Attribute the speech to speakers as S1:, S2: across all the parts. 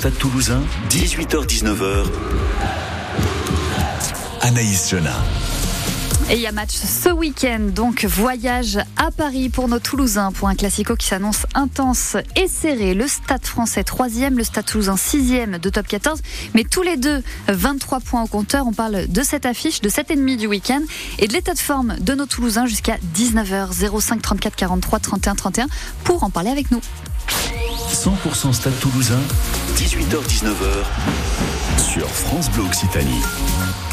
S1: Stade Toulousain, 18h-19h. Anaïs Jona.
S2: Et il y a match ce week-end, donc voyage à Paris pour nos Toulousains pour un classico qui s'annonce intense et serré. Le Stade français 3e, le Stade Toulousain 6e de top 14, mais tous les deux 23 points au compteur. On parle de cette affiche, de cette ennemie du week-end et de l'état de forme de nos Toulousains jusqu'à 19h 05 34 43 31 31 pour en parler avec nous.
S1: 100% Stade Toulousain, 18h-19h sur France Bleu Occitanie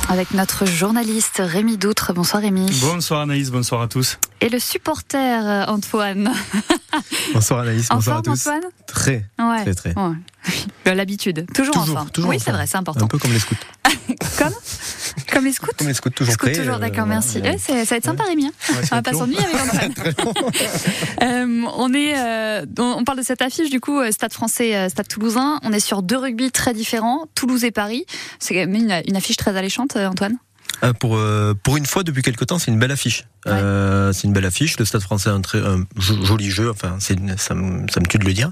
S2: avec notre journaliste Rémi Doutre. Bonsoir Rémi.
S3: Bonsoir Anaïs, bonsoir à tous.
S2: Et le supporter euh, Antoine.
S4: bonsoir Anaïs, bonsoir
S2: à
S4: tous.
S2: Antoine
S4: très, très, très.
S2: L'habitude, toujours,
S4: toujours,
S2: en
S4: Toujours
S2: oui, c'est vrai, c'est important.
S4: Un peu comme les scouts.
S2: comme? Comme les scouts
S4: Comme les scouts, toujours
S2: scouts, toujours, d'accord,
S4: euh,
S2: merci. Ouais, ça va être sympa, Rémi. Hein. on va pas s'ennuyer avec Antoine. euh, on, est, euh, on parle de cette affiche, du coup, euh, Stade français, Stade toulousain. On est sur deux rugby très différents, Toulouse et Paris. C'est quand même une, une affiche très alléchante, Antoine?
S4: Euh, pour euh, pour une fois depuis quelque temps, c'est une belle affiche. Ouais. Euh, c'est une belle affiche. Le Stade Français a un très un joli jeu. Enfin, c'est ça me ça me tue de le dire.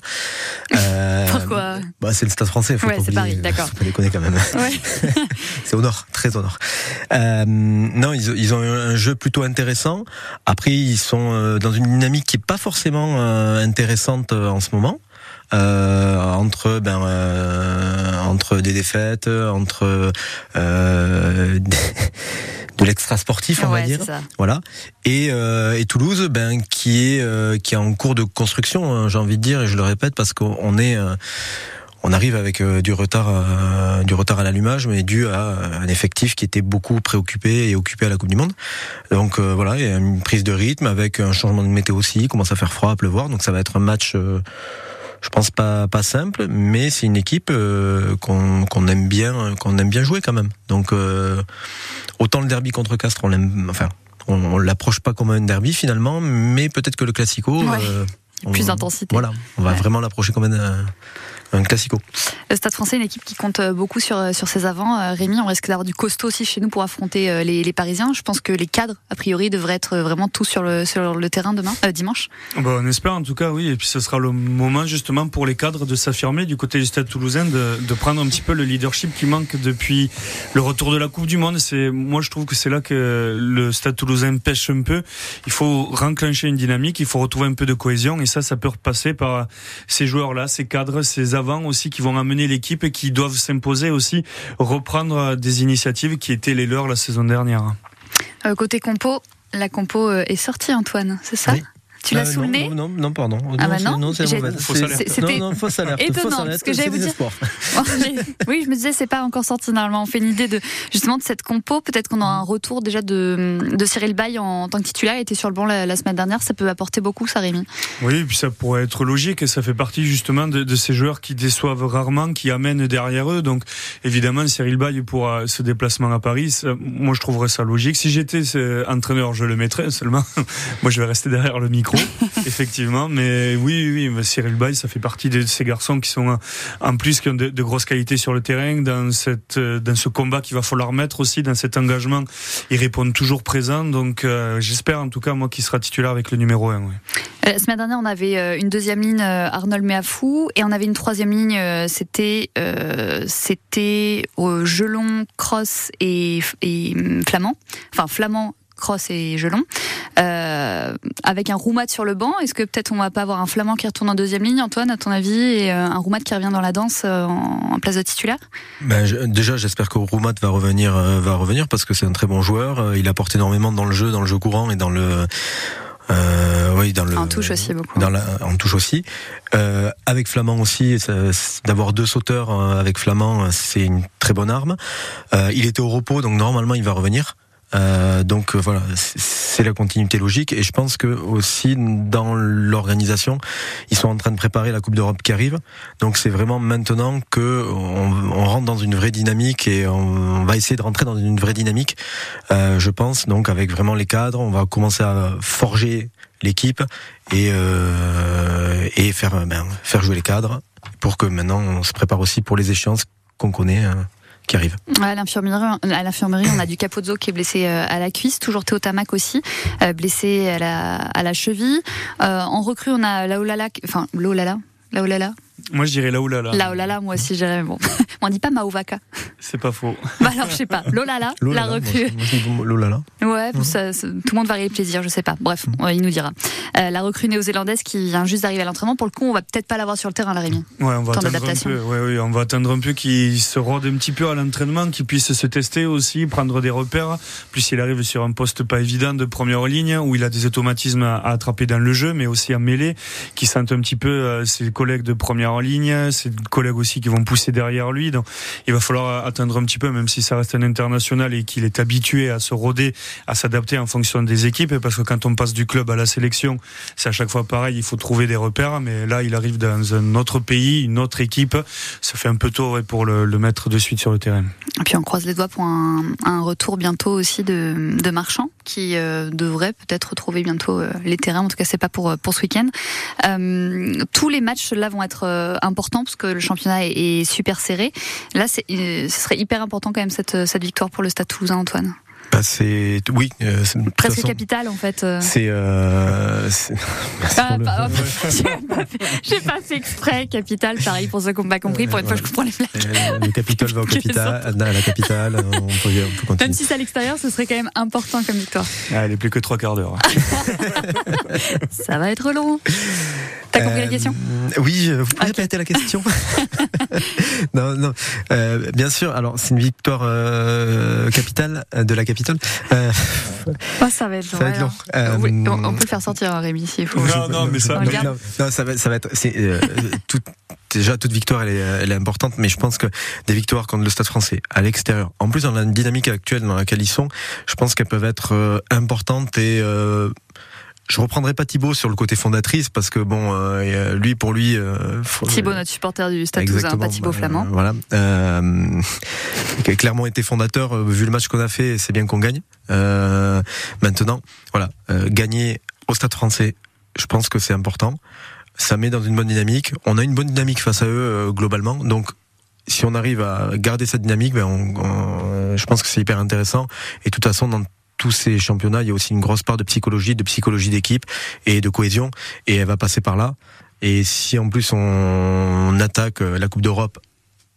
S2: Pourquoi?
S4: Bah c'est le Stade Français. Faut
S2: ouais,
S4: c'est
S2: Paris, d'accord.
S4: Faut pas déconner quand même.
S2: Ouais.
S4: c'est au nord, très au nord. non, ils, ils ont un jeu plutôt intéressant. Après, ils sont dans une dynamique qui est pas forcément intéressante en ce moment. Euh, entre ben euh, entre des défaites, entre euh, de l'extra sportif, on
S2: ouais,
S4: va dire.
S2: Ça.
S4: Voilà. Et, euh, et Toulouse, ben qui est euh, qui est en cours de construction, hein, j'ai envie de dire, et je le répète parce qu'on est on arrive avec du retard, du retard à l'allumage, mais dû à un effectif qui était beaucoup préoccupé et occupé à la Coupe du Monde. Donc voilà, il y a une prise de rythme avec un changement de météo aussi, il commence à faire froid, à pleuvoir, donc ça va être un match je pense pas pas simple, mais c'est une équipe euh, qu'on qu'on aime bien qu'on aime bien jouer quand même. Donc euh, autant le derby contre Castres, on l'aime, enfin on, on l'approche pas comme un derby finalement, mais peut-être que le classico,
S2: ouais.
S4: euh,
S2: on, plus d'intensité.
S4: Voilà, on va
S2: ouais.
S4: vraiment l'approcher comme un, un classico.
S2: Le Stade français, une équipe qui compte beaucoup sur, sur ses avants. Rémi, on risque d'avoir du costaud aussi chez nous pour affronter les, les, Parisiens. Je pense que les cadres, a priori, devraient être vraiment tous sur le, sur le terrain demain, euh, dimanche.
S3: Bah, on espère en tout cas, oui. Et puis ce sera le moment justement pour les cadres de s'affirmer du côté du Stade toulousain, de, de, prendre un petit peu le leadership qui manque depuis le retour de la Coupe du Monde. C'est, moi, je trouve que c'est là que le Stade toulousain pêche un peu. Il faut renclencher une dynamique, il faut retrouver un peu de cohésion. Et ça, ça peut repasser par ces joueurs-là, ces cadres, ces avants aussi qui vont amener l'équipe et qui doivent s'imposer aussi, reprendre des initiatives qui étaient les leurs la saison dernière.
S2: Euh, côté compo, la compo est sortie, Antoine, c'est ça?
S4: Oui.
S2: Tu l'as
S4: euh,
S2: sous le nez
S4: non, non, non, pardon.
S2: Ah bah non,
S4: non c'est mauvaise.
S2: C'était
S4: non, non, fausse alerte.
S2: étonnant,
S4: fausse alerte,
S2: parce que j'allais vous dire. oui, je me disais, c'est pas encore sorti normalement. On fait une idée de justement de cette compo. Peut-être qu'on aura un retour déjà de, de Cyril Bay en, en, tant que titulaire. Il était sur le banc la, la, semaine dernière. Ça peut apporter beaucoup, ça, Rémi.
S3: Oui, et puis ça pourrait être logique. Et ça fait partie justement de, de, ces joueurs qui déçoivent rarement, qui amènent derrière eux. Donc, évidemment, Cyril Bay pour ce déplacement à Paris, ça, moi, je trouverais ça logique. Si j'étais entraîneur, je le mettrais. Seulement, moi, je vais rester derrière le micro. Effectivement, mais oui, oui, Cyril Bay, ça fait partie de ces garçons qui sont en plus qui ont de, de, grosses qualités sur le terrain, dans cette, dans ce combat qu'il va falloir mettre aussi, dans cet engagement, ils répondent toujours présents. Donc, euh, j'espère en tout cas moi qu'il sera titulaire avec le numéro 1. Oui.
S2: La semaine dernière, on avait une deuxième ligne Arnold Meafou et on avait une troisième ligne. C'était euh, c'était Gelon, Cross et, et Flamand. Enfin Flamand, Cross et Gelon, euh, avec un Roumat sur le banc. Est-ce que peut-être on va pas avoir un Flamand qui retourne en deuxième ligne, Antoine, à ton avis, et euh, un Roumat qui revient dans la danse euh, en, en, place de titulaire?
S4: Ben, je, Déjà, j'espère que Roumat va revenir, va revenir parce que c'est un très bon joueur. Il apporte énormément dans le jeu, dans le jeu courant et dans le euh, oui, dans le.
S2: En touche aussi beaucoup.
S4: Dans la, en touche aussi. Euh, avec Flamand aussi, d'avoir deux sauteurs avec Flamand, c'est une très bonne arme. Euh, il était au repos, donc normalement il va revenir. Euh, donc voilà, c'est la continuité logique et je pense que aussi dans l'organisation, ils sont en train de préparer la Coupe d'Europe qui arrive. Donc c'est vraiment maintenant que on, on, rentre dans une vraie dynamique et on, on, va essayer de rentrer dans une vraie dynamique. Euh, je pense donc avec vraiment les cadres, on va commencer à forger l'équipe et euh, et faire ben, faire jouer les cadres pour que maintenant on se prépare aussi pour les échéances qu'on connaît. Qui arrive.
S2: À l'infirmerie, on a du Capozzo qui est blessé à la cuisse, toujours Théo Tamac aussi, blessé à la, à la cheville. Euh, en recrue, on a Laolala, enfin Laolala, La Olala
S3: Moi, je dirais la Oulala.
S2: La Olala, moi aussi, j'irais. Bon, on dit pas Mauvaka.
S3: C'est pas faux.
S2: Bah alors, je sais pas. L'Olala, la recrue.
S4: Lolala.
S2: Ouais, ça- ça- tout le monde varie le plaisir, je sais pas. Bref, ouais, il nous dira. Euh, la recrue néo-zélandaise qui vient juste d'arriver à l'entraînement. Pour le coup, on va peut-être pas l'avoir sur le terrain, la Rémi.
S3: Ouais, on va attendre un peu. Ouais, ouais, on va attendre un peu qu'il se rôde un petit peu à l'entraînement, qu'il puisse se tester aussi, prendre des repères. Plus il arrive sur un poste pas évident de première ligne où il a des automatismes à, à attraper dans le jeu, mais aussi à mêler, qui sentent un petit peu euh, ses collègues de première ligne, ses collègues aussi qui vont pousser derrière lui. Il va falloir attendre un petit peu, même si ça reste un international et qu'il est habitué à se rôder, à s'adapter en fonction des équipes, parce que quand on passe du club à la sélection, c'est à chaque fois pareil, il faut trouver des repères, mais là, il arrive dans un autre pays, une autre équipe. Ça fait un peu tôt pour le, mettre de suite sur le terrain.
S2: Et puis on croise les doigts pour un, un retour bientôt aussi de, de Marchand qui euh, devrait peut-être retrouver bientôt euh, les terrains. En tout cas, c'est pas pour pour ce week-end. Euh, tous les matchs là vont être euh, importants parce que le championnat est, est super serré. Là, euh, ce serait hyper important quand même cette cette victoire pour le Stade Toulousain, Antoine.
S4: Bah, c'est oui, euh,
S2: Presque
S4: façon,
S2: capitale en fait. euh.
S4: C'est euh,
S2: Ah, pas- j'ai pas fait- exprès, capitale, pareil pour ceux qui n'ont pas compris. Pour une fois, je comprends les blagues.
S4: Euh, le Capitole va au capital, à la capitale. On peut, on peut
S2: Même
S4: continuer.
S2: si c'est à l'extérieur, ce serait quand même important comme victoire.
S3: Ah, il est plus que trois quarts d'heure.
S2: Ça va être long. T'as compris la question?
S4: Oui, vous pouvez
S2: Ok.
S4: répéter la question? Non, non. Bien sûr. Alors, c'est une victoire capitale de la capitale. Euh,
S2: Oh, Ça va être long.
S4: ça va être
S2: alors.
S4: long. Euh,
S2: Oui, on, on peut le faire sortir, hein, Rémi, s'il faut.
S3: Non, non, mais ça-
S4: non, non, ça va, ça va être. c'est, euh, tout- déjà, toute victoire, elle est, elle est importante, mais je pense que des victoires contre le Stade Français à l'extérieur, en plus dans la dynamique actuelle dans laquelle ils sont, je pense qu'elles peuvent être euh, importantes et euh, je reprendrai pas Thibaut sur le côté fondatrice parce que bon, euh, lui pour lui, euh, faut-
S2: Thibaut, notre supporter du Stade Toulousain, pas Thibaut
S4: bah,
S2: Flamand.
S4: Voilà. Euh, qui a clairement été fondateur, euh, vu le match qu'on a fait, c'est bien qu'on gagne. Euh, maintenant, voilà, euh, gagner au Stade français, je pense que c'est important. Ça met dans une bonne dynamique. On a une bonne dynamique face à eux euh, globalement, donc si on arrive à garder cette dynamique, ben on- on- je pense que c'est hyper intéressant. Et de toute façon, dans tous ces championnats, il y a aussi une grosse part de psychologie, de psychologie d'équipe et de cohésion, et elle va passer par là. Et si en plus on attaque euh, la Coupe d'Europe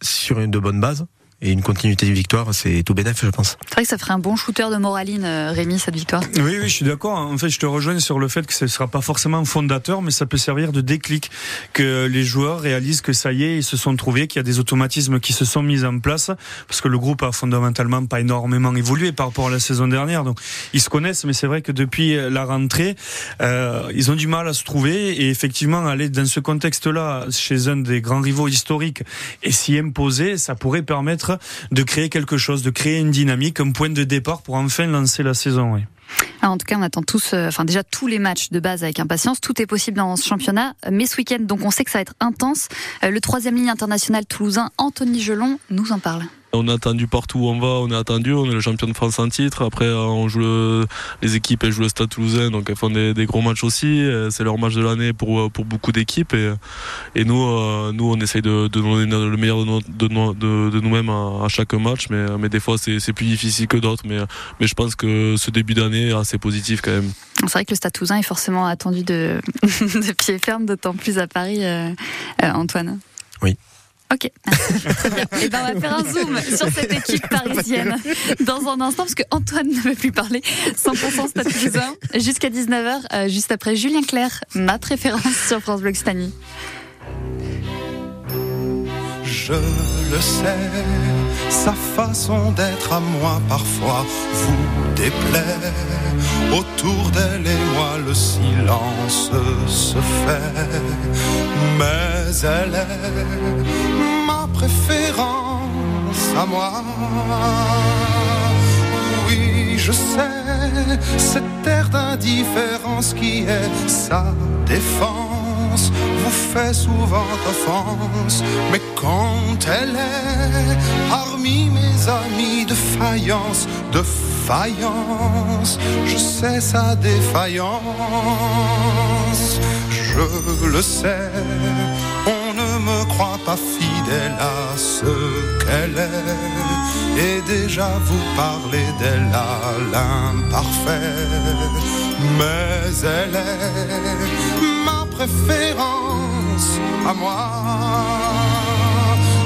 S4: sur une de bonnes bases et une continuité de victoire, c'est tout bénéf, je pense.
S2: C'est vrai que ça ferait un bon shooter de moraline, euh, Rémi, cette victoire.
S3: Oui, oui, je suis d'accord. En fait, je te rejoins sur le fait que ce ne sera pas forcément fondateur, mais ça peut servir de déclic, que les joueurs réalisent que ça y est, ils se sont trouvés, qu'il y a des automatismes qui se sont mis en place, parce que le groupe a fondamentalement pas énormément évolué par rapport à la saison dernière. Donc, ils se connaissent, mais c'est vrai que depuis la rentrée, euh, ils ont du mal à se trouver, et effectivement, aller dans ce contexte-là, chez un des grands rivaux historiques, et s'y imposer, ça pourrait permettre de créer quelque chose, de créer une dynamique, un point de départ pour enfin lancer la saison.
S2: Alors, en tout cas, on attend tous, euh, enfin déjà tous les matchs de base avec impatience. Tout est possible dans ce championnat, mais ce week-end, donc on sait que ça va être intense. Euh, le troisième ligne international toulousain, Anthony Gelon, nous en parle.
S5: On est attendu partout où on va, on est attendu, on est le champion de France en titre. Après, euh, on joue le- les équipes, elles jouent le Stade Toulousain, donc elles font des, des gros matchs aussi. C'est leur match de l'année pour, euh, pour beaucoup d'équipes. Et, et nous, euh, nous, on essaye de, de donner le meilleur de, nos- de, de, de nous-mêmes à, à chaque match, mais, mais des fois, c'est c'est plus difficile que d'autres. Mais, mais je pense que ce début d'année est assez positif quand même.
S2: C'est vrai que le Stade Toulousain est forcément attendu de, de pied ferme, d'autant plus à Paris, euh, euh, Antoine.
S4: Oui.
S2: Ok, très bien. Et ben on va faire un zoom sur cette équipe parisienne dans un instant, parce que Antoine ne veut plus parler. 100% Stade Toulousain jusqu'à 19h, euh, juste après Julien Clerc, ma préférence sur France Bleu Occitanie.
S6: Je le sais, sa façon d'être à moi parfois vous déplaît. Autour d'elle et moi le silence se fait, mais elle est préférence à moi. Oui, je sais, cette air d'indifférence qui est sa défense vous fait souvent offense, mais quand elle est parmi mes amis de faïence, de faïence, je sais sa défaillance, je le sais, on ne me croit pas fidèle à ce qu'elle est, et déjà vous parlez d'elle à l'imparfait, mais elle est ma préférence à moi.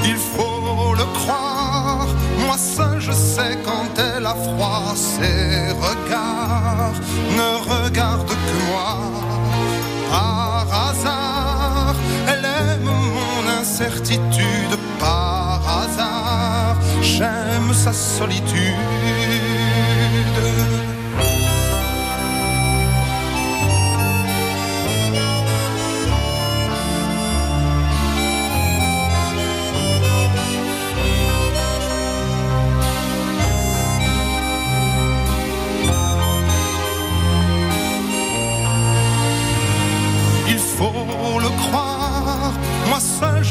S6: Il faut le croire, moi seul je sais quand elle a froid. Ses regards ne regardent que moi. Par hasard, elle aime incertitude. Par hasard, j'aime sa solitude. Il faut le croire, moi seul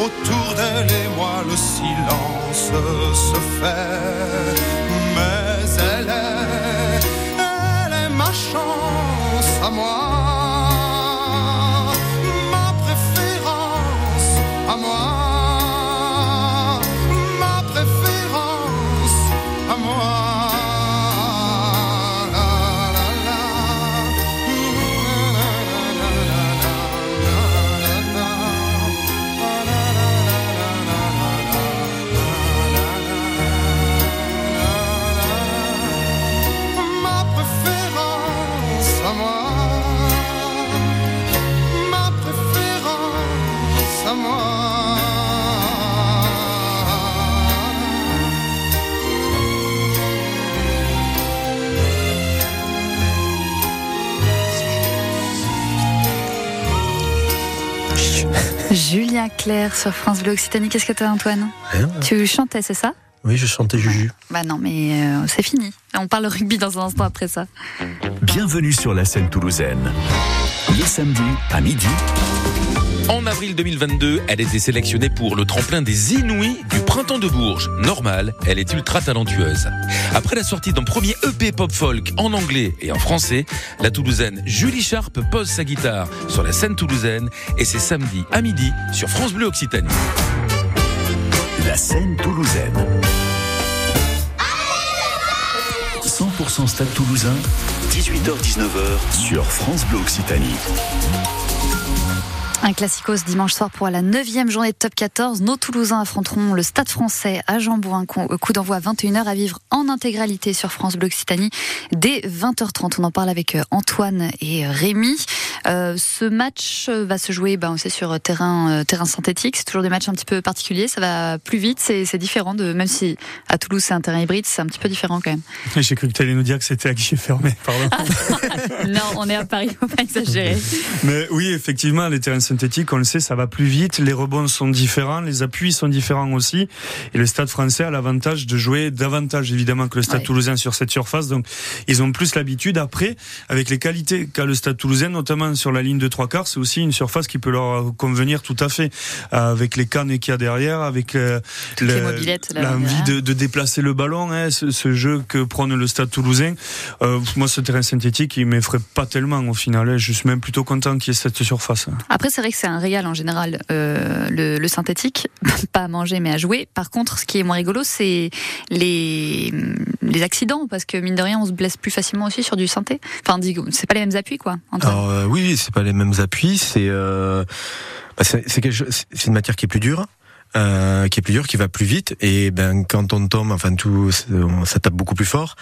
S6: Autour d'elle et moi le silence se fait. Mais elle est, elle est ma chance à moi
S2: Julien Clerc sur France Bleu Occitanie. Qu'est-ce que t'as, Antoine
S4: Rien.
S2: Tu chantais, c'est ça
S4: Oui, je chantais Juju.
S2: Bah non, mais euh, c'est fini. On parle rugby dans un instant après ça.
S1: Bienvenue sur la scène toulousaine. Le samedi à midi,
S7: En avril 2022, elle était sélectionnée pour le tremplin des Inouïs du printemps de Bourges. Normal, elle est ultra talentueuse. Après la sortie d'un premier EP pop folk en anglais et en français, la Toulousaine Julie Sharp pose sa guitare sur la scène toulousaine et c'est samedi à midi sur France Bleu Occitanie.
S1: la scène toulousaine. 100% Stade Toulousain, 18h-19h sur France Bleu Occitanie.
S2: Un classico ce dimanche soir pour la neuvième journée de top 14. Nos Toulousains affronteront le Stade français à Jambouin. Coup d'envoi à 21h à vivre en intégralité sur France Bleu Occitanie dès 20h30. On en parle avec euh, Antoine et Rémi. Euh, ce match euh, va se jouer, ben, sur terrain, euh, terrain synthétique. C'est toujours des matchs un petit peu particuliers. Ça va plus vite. C'est c'est différent de, même si à Toulouse c'est un terrain hybride, c'est un petit peu différent quand même.
S3: J'ai cru que tu allais nous dire que c'était à guichet fermé, pardon.
S2: non, on est à Paris, faut pas exagérer.
S3: Mais oui, effectivement, les terrains synthétiques, on le sait, ça va plus vite. Les rebonds sont différents, les appuis sont différents aussi. Et le Stade français a l'avantage de jouer davantage, évidemment, que le Stade
S2: Ouais.
S3: toulousain sur cette surface. Donc, ils ont plus l'habitude. Après, avec les qualités qu'a le Stade toulousain, notamment sur la ligne de trois quarts, c'est aussi une surface qui peut leur convenir tout à fait. Avec les cannes qu'il y a derrière, avec euh, l'envie de, de déplacer le ballon, hein, ce, ce jeu que prône le Stade toulousain. Euh, moi, ce terrain synthétique, il m'effraie pas tellement au final. hein. Je suis même plutôt content qu'il y ait cette surface.
S2: Après, c'est vrai que c'est un régal en général, euh, le, le synthétique, pas à manger mais à jouer. Par contre, ce qui est moins rigolo, c'est les, les accidents, parce que mine de rien, on se blesse plus facilement aussi sur du synthé. Enfin, c'est pas les mêmes appuis, quoi.
S4: Alors euh, oui, c'est pas les mêmes appuis, c'est euh, bah, c'est c'est c'est une matière qui est plus dure. Euh, qui est plus dure, qui va plus vite, et ben quand on tombe, enfin tout, ça tape beaucoup plus fort.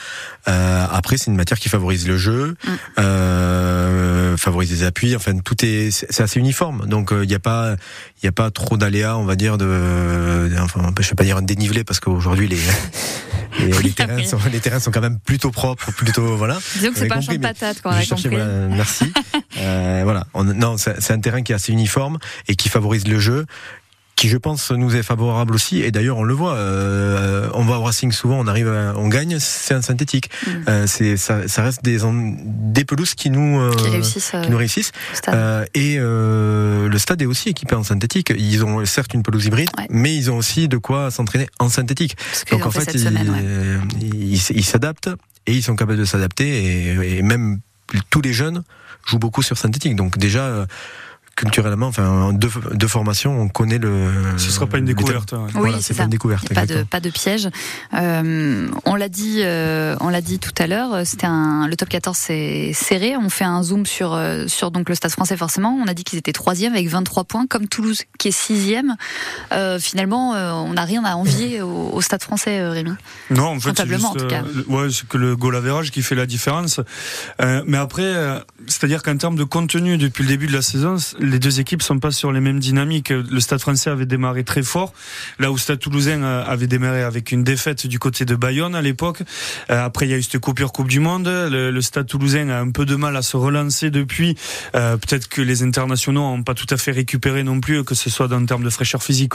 S4: Euh, après, c'est une matière qui favorise le jeu,
S2: Mm.
S4: euh, favorise les appuis. Enfin, tout est, c'est assez uniforme. Donc il n'y a pas, il y a pas trop d'aléas, on va dire de, enfin, je vais pas dire un dénivelé parce qu'aujourd'hui les les,
S2: Oui,
S4: les terrains sont, les terrains sont quand même plutôt propres, plutôt voilà.
S2: Disons que c'est pas un
S4: compris,
S2: champ de patates, quoi, compris.
S4: voilà, merci. Euh, voilà. On- non, c'est un terrain qui est assez uniforme et qui favorise le jeu. Qui je pense nous est favorable aussi et d'ailleurs on le voit euh, on va au Racing souvent on arrive à, on gagne c'est un synthétique
S2: Mm.
S4: Euh, c'est ça, ça reste des des pelouses qui nous euh,
S2: Qui réussissent. euh,
S4: qui nous réussissent
S2: stade.
S4: Euh, et euh, le stade est aussi équipé en synthétique ils ont certes une pelouse hybride
S2: Ouais.
S4: mais ils ont aussi de quoi s'entraîner en synthétique donc en
S2: fait
S4: fait
S2: cette semaine, ouais.
S4: ils s'adaptent et ils sont capables de s'adapter et, et même tous les jeunes jouent beaucoup sur synthétique donc déjà euh, culturellement enfin de, de formation on connaît le
S3: Ce sera pas une découverte.
S2: Oui,
S4: voilà,
S2: c'est
S4: pas une découverte.
S2: Pas de, pas de piège. Euh, on l'a dit, euh, on l'a dit tout à l'heure. euh, C'était un, le top 14 c'est serré. On fait un zoom sur sur donc le Stade Français forcément. On a dit qu'ils étaient troisième avec 23 points, comme Toulouse qui est sixième. Euh, finalement, euh, on n'a rien à envier au, au Stade Français, Rémi.
S3: Non, en fait, c'est juste,
S2: en tout cas.
S3: euh, ouais, c'est que le goal average qui fait la différence. Euh, mais après, euh, c'est-à-dire qu'en termes de contenu, depuis le début de la saison, les deux équipes sont pas sur les mêmes dynamiques. Le Stade Français avait démarré très fort, là où le Stade Toulousain euh, avait démarré avec une défaite du côté de Bayonne à l'époque. Euh, après, il y a eu cette coupure Coupe du Monde. Le, Stade Toulousain a un peu de mal à se relancer depuis. Euh, Peut-être que les internationaux n'ont pas tout à fait récupéré non plus, que ce soit dans le terme de fraîcheur physique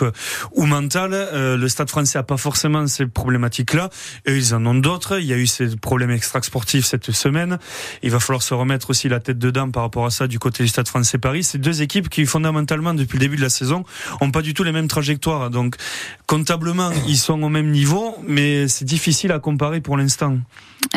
S3: ou mentale. Le Stade Français a pas forcément ces problématiques-là. Et ils en ont d'autres. Il y a eu ces problèmes extra-sportifs cette semaine. Il va falloir se remettre aussi la tête dedans par rapport à ça du côté du Stade français Paris. C'est deux équipes qui fondamentalement depuis le début de la saison ont pas du tout les mêmes trajectoires. Donc comptablement ils sont au même niveau, mais c'est difficile à comparer pour l'instant.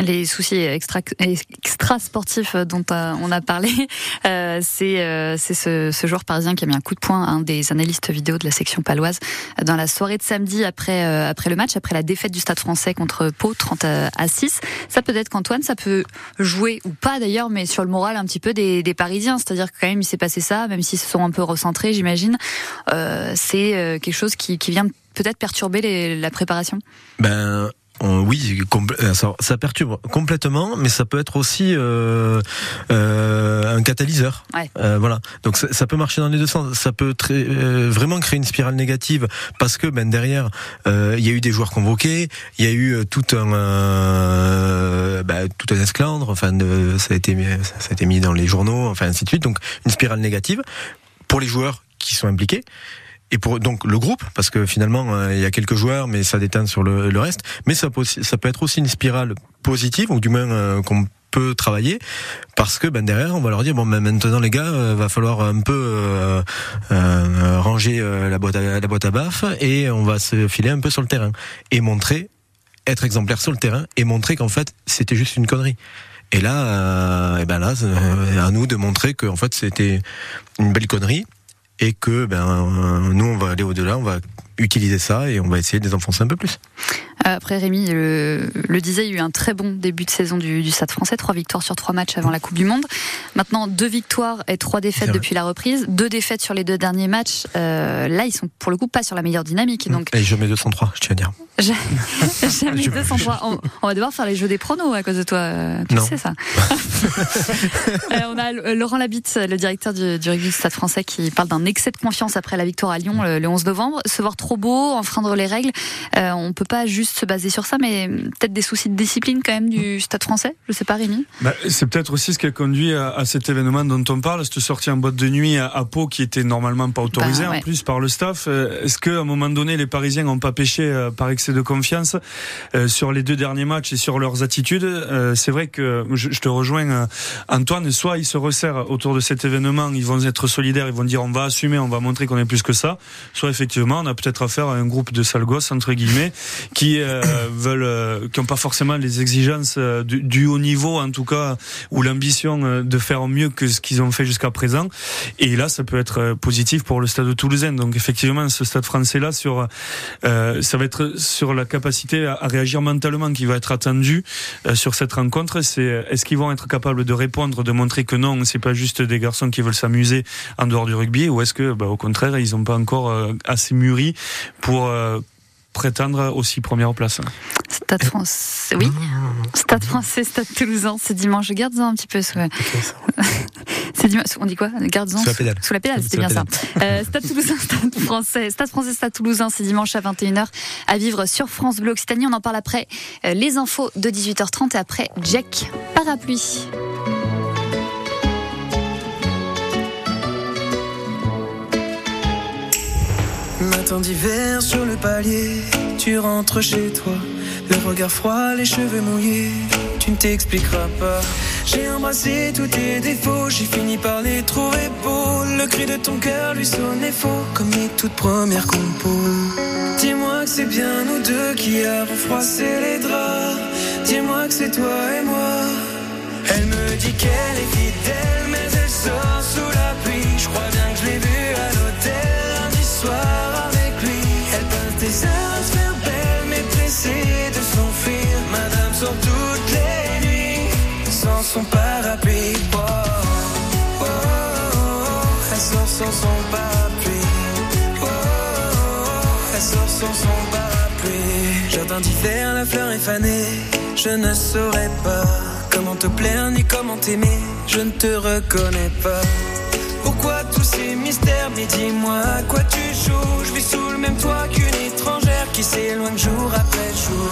S2: Les soucis extra, extra sportifs dont euh, on a parlé, euh, c'est euh, ce, ce joueur parisien qui a mis un coup de poing à un des analystes vidéo de la section paloise dans la soirée de samedi après euh, après le match, après la défaite du Stade Français contre Pau 30 à 6. Ça peut être qu'Antoine, ça peut jouer ou pas d'ailleurs, mais sur le moral un petit peu des, des Parisiens. C'est-à-dire que quand même il s'est passé ça, même s'ils se sont un peu recentrés, j'imagine. Euh, c'est euh, quelque chose qui, qui vient peut-être perturber les, la préparation.
S4: Ben oui, compl- euh, ça, ça perturbe complètement, mais ça peut être aussi euh, euh, un catalyseur.
S2: Ouais.
S4: Euh, voilà. Donc ça, ça peut marcher dans les deux sens. Ça peut très, euh, vraiment créer une spirale négative parce que ben derrière euh, il y a eu des joueurs convoqués, il y a eu euh, tout un euh, ben, tout un esclandre. Enfin, de- ça a été mis- ça a été mis dans les journaux, enfin ainsi de suite. Donc une spirale négative pour les joueurs qui sont impliqués et pour donc le groupe parce que finalement euh, il y a quelques joueurs mais ça déteint sur le, le reste. Mais ça peut ça peut être aussi une spirale positive ou du moins euh, qu'on peut travailler parce que ben derrière on va leur dire bon ben maintenant les gars euh, va falloir un peu euh, euh, ranger euh, la boîte à, la boîte à baf et on va se filer un peu sur le terrain. Et montrer être exemplaire sur le terrain et montrer qu'en fait c'était juste une connerie. Et là et ben là à nous de montrer que en fait c'était une belle connerie et que ben euh, nous on va aller au-delà, on va utiliser ça et on va essayer de les enfoncer un peu plus.
S2: Après Rémi le, le disait, il y a eu un très bon début de saison du, du Stade français, trois victoires sur trois matchs avant la Coupe du Monde. Maintenant deux victoires et trois défaites depuis la reprise, deux défaites sur les deux derniers matchs. Euh, là ils sont pour le coup pas sur la meilleure dynamique. Donc
S4: Et je mets 203, je tiens à dire.
S2: jamais
S4: Je-
S2: 203. On, on va devoir faire les jeux des pronos à cause de toi. euh, Tu
S4: Non.
S2: sais ça. Euh, on a Laurent Labitte, le directeur du, du rugby du Stade français, qui parle d'un excès de confiance après la victoire à Lyon le, le 11 novembre. Se voir trop beau, enfreindre les règles. Euh, on peut pas juste se baser sur ça, mais peut-être des soucis de discipline quand même du Stade français. Je sais pas, Rémi.
S3: Bah, c'est peut-être aussi ce qui a conduit à, à cet événement dont on parle, cette sortie en boîte de nuit à, à Pau qui était normalement pas autorisée
S2: Bah, ouais.
S3: en plus par le staff. Euh, Est-ce qu'à un moment donné, les Parisiens n'ont pas péché euh, par excès de confiance euh, sur les deux derniers matchs et sur leurs attitudes? Euh, C'est vrai que je, je te rejoins, euh, Antoine. Soit ils se resserrent autour de cet événement, ils vont être solidaires, ils vont dire on va assumer, on va montrer qu'on est plus que ça. Soit effectivement, on a peut-être affaire à un groupe de sales gosses entre guillemets qui euh, veulent, euh, qui n'ont pas forcément les exigences euh, du, haut niveau en tout cas ou l'ambition de faire mieux que ce qu'ils ont fait jusqu'à présent. Et là, ça peut être positif pour le stade de Toulousain. Donc effectivement, ce stade français-là, sur, ça va être sur la capacité à, réagir mentalement qui va être attendu euh, sur cette rencontre. C'est est-ce qu'ils vont être capables de répondre, de montrer que non, c'est pas juste des garçons qui veulent s'amuser en dehors du rugby, ou est-ce que, bah, au contraire, ils n'ont pas encore assez mûri pour euh, prétendre aussi première place.
S2: Stade français. Oui. Stade français, Stade toulousain. C'est dimanche. Garde-en un petit peu. Sous... C'est dimanche. On dit quoi? Garde-en
S4: Sous la pédale.
S2: Sous la pédale, c'était
S4: Sous
S2: bien ça. Euh, Stade toulousain, Stade français. Stade français, Stade toulousain. C'est dimanche à 21h à vivre sur France Bleu Occitanie. On en parle après euh, les infos de 18h30 et après Jack Parapluie.
S8: Matin d'hiver sur le palier, tu rentres chez toi. Le regard froid, les cheveux mouillés, tu ne t'expliqueras pas. J'ai embrassé tous tes défauts, j'ai fini par les trouver beaux. Le cri de ton cœur lui sonnait faux, comme les toutes premières compos. Dis-moi que c'est bien nous deux qui avons froissé les draps. Dis-moi que c'est toi et moi. Elle me dit qu'elle est fidèle, mais elle sort sous la pluie. Je sans son. Oh, oh, oh. sort sans son. Jardin d'hiver, la fleur est fanée. Je ne saurais pas comment te plaire ni comment t'aimer. Je ne te reconnais pas. Pourquoi tous ces mystères? Mais dis-moi à quoi tu joues? Je vis sous le même toit qu'une étrangère qui s'éloigne jour après jour.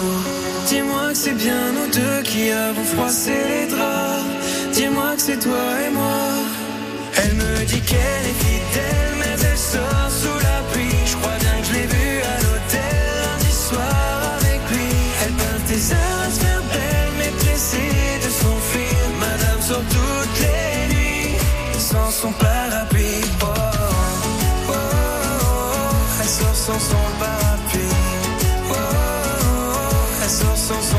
S8: Dis-moi que c'est bien nous deux qui avons froissé les draps. Dis-moi que c'est toi et moi. Elle me dit qu'elle est fidèle, mais elle sort sous la pluie. Je crois bien que je l'ai vue à l'hôtel lundi soir avec lui. Elle peint des heures à se faire belle, mais pressée de s'enfuir. Madame sort toutes les nuits sans son parapluie. Oh, oh, oh, oh. elle sort sans son parapluie. Oh, oh, elle sort sans son.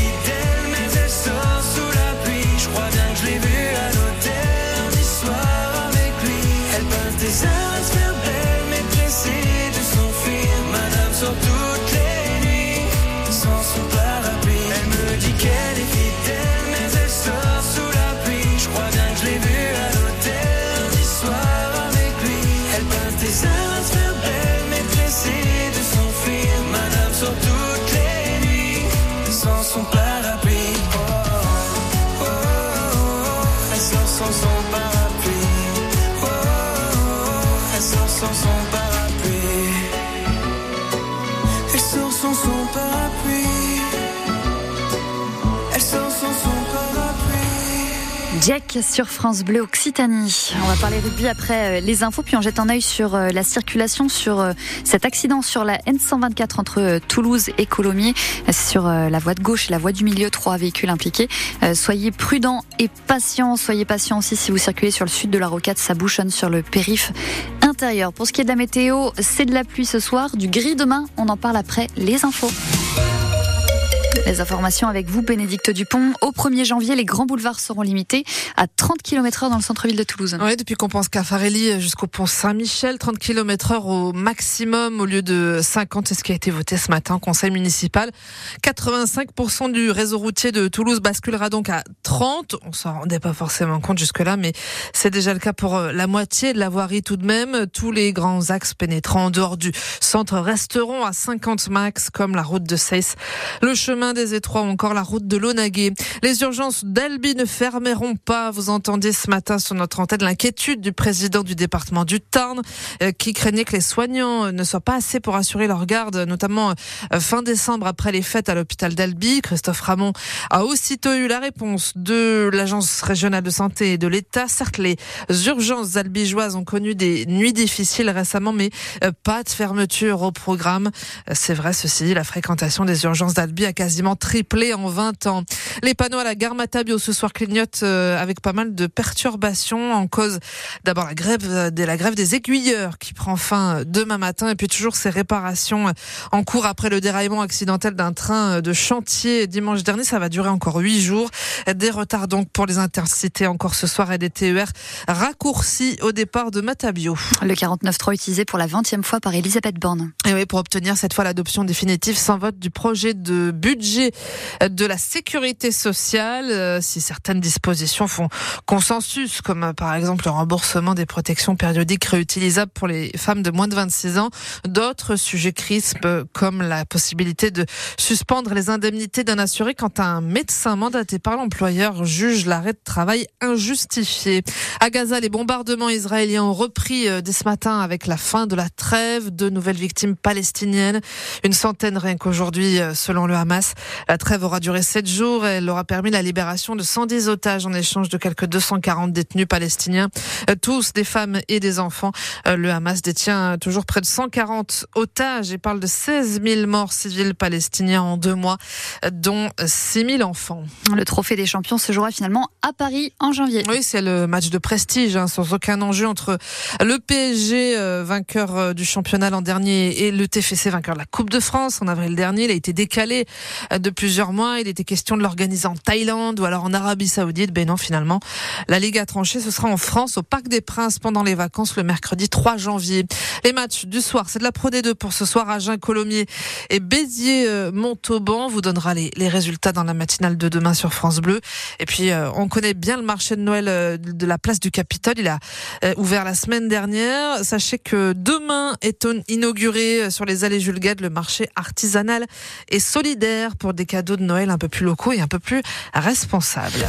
S2: Jack sur France Bleu Occitanie. On va parler rugby après euh, les infos, puis on jette un œil sur euh, la circulation, sur euh, cet accident sur la N124 entre Toulouse et Colomiers, sur la voie de gauche et la voie du milieu, trois véhicules impliqués. Soyez prudents et patients. Soyez patients aussi si vous circulez sur le sud de la rocade, ça bouchonne sur le périph' intérieur. Pour ce qui est de la météo, c'est de la pluie ce soir, du gris demain. On en parle après les infos. Les informations avec vous, Bénédicte Dupont. Au 1er janvier, les grands boulevards seront limités à 30 km heure dans le centre-ville de Toulouse.
S9: Oui, depuis qu'on pense Caffarelli jusqu'au pont Saint-Michel, 30 km heure au maximum au lieu de 50, c'est ce qui a été voté ce matin au conseil municipal. 85% du réseau routier de Toulouse basculera donc à 30. On s'en rendait pas forcément compte jusque-là, mais c'est déjà le cas pour euh, la moitié de la voirie tout de même. Tous les grands axes pénétrants en dehors du centre resteront à 50 max, comme la route de Seyss, le chemin des Étroits ou encore la route de Launaguet. Les urgences d'Albi ne fermeront pas. Vous entendez ce matin sur notre antenne l'inquiétude du président du département du Tarn euh, qui craignait que les soignants ne soient pas assez pour assurer leur garde, notamment euh, fin décembre après les fêtes à l'hôpital d'Albi. Christophe Ramon a aussitôt eu la réponse de l'agence régionale de santé et de l'État. Certes, les urgences albigeoises ont connu des nuits difficiles récemment, mais euh, pas de fermeture au programme. C'est vrai, ceci dit, la fréquentation des urgences d'Albi a quasiment triplé en 20 ans. Les panneaux à la gare Matabio ce soir clignotent avec pas mal de perturbations en cause d'abord la grève de la grève des aiguilleurs qui prend fin demain matin et puis toujours ces réparations en cours après le déraillement accidentel d'un train de chantier dimanche dernier. Ça va durer encore huit jours. Des retards donc pour les intercités encore ce soir et des TER raccourcis au départ de Matabio.
S2: Le 49.3 utilisé pour la 20e fois par Elisabeth Borne.
S9: Et oui, pour obtenir cette fois l'adoption définitive sans vote du projet de budget budget de la sécurité sociale. Si certaines dispositions font consensus, comme par exemple le remboursement des protections périodiques réutilisables pour les femmes de moins de 26 ans, d'autres sujets crispent comme la possibilité de suspendre les indemnités d'un assuré quand un médecin mandaté par l'employeur juge l'arrêt de travail injustifié. À Gaza, les bombardements israéliens ont repris euh, dès ce matin avec la fin de la trêve. De nouvelles victimes palestiniennes, une centaine rien qu'aujourd'hui euh, selon le Hamas. La trêve aura duré sept jours et elle aura permis la libération de 110 otages en échange de quelques 240 détenus palestiniens, euh, tous des femmes et des enfants. Le Hamas détient toujours près de 140 otages et parle de 16 000 morts civils palestiniens en deux mois, dont 6 000 enfants.
S2: Le trophée des champions se jouera finalement à Paris en janvier.
S9: Oui, c'est le match de prestige, hein, sans aucun enjeu entre le PSG, euh, vainqueur euh, du championnat l'an dernier, et le TFC, vainqueur de la Coupe de France en avril dernier. Il a été décalé euh, de plusieurs mois. Il était question de l'organiser en Thaïlande ou alors en Arabie Saoudite. Ben non, finalement, la Ligue a tranché. Ce sera en France, au Parc des Princes, pendant les vacances, le mercredi 3 janvier. Les matchs du soir, c'est de la Pro D2 pour ce soir. Agen, Colomiers et Béziers-Montauban vous donnera les, les résultats dans la matinale de demain sur France Bleu. Et puis, on connaît bien le marché de Noël de la place du Capitole. Il a ouvert la semaine dernière. Sachez que demain est inauguré sur les allées Jules Gade le marché artisanal et solidaire pour des cadeaux de Noël un peu plus locaux et un peu plus responsables.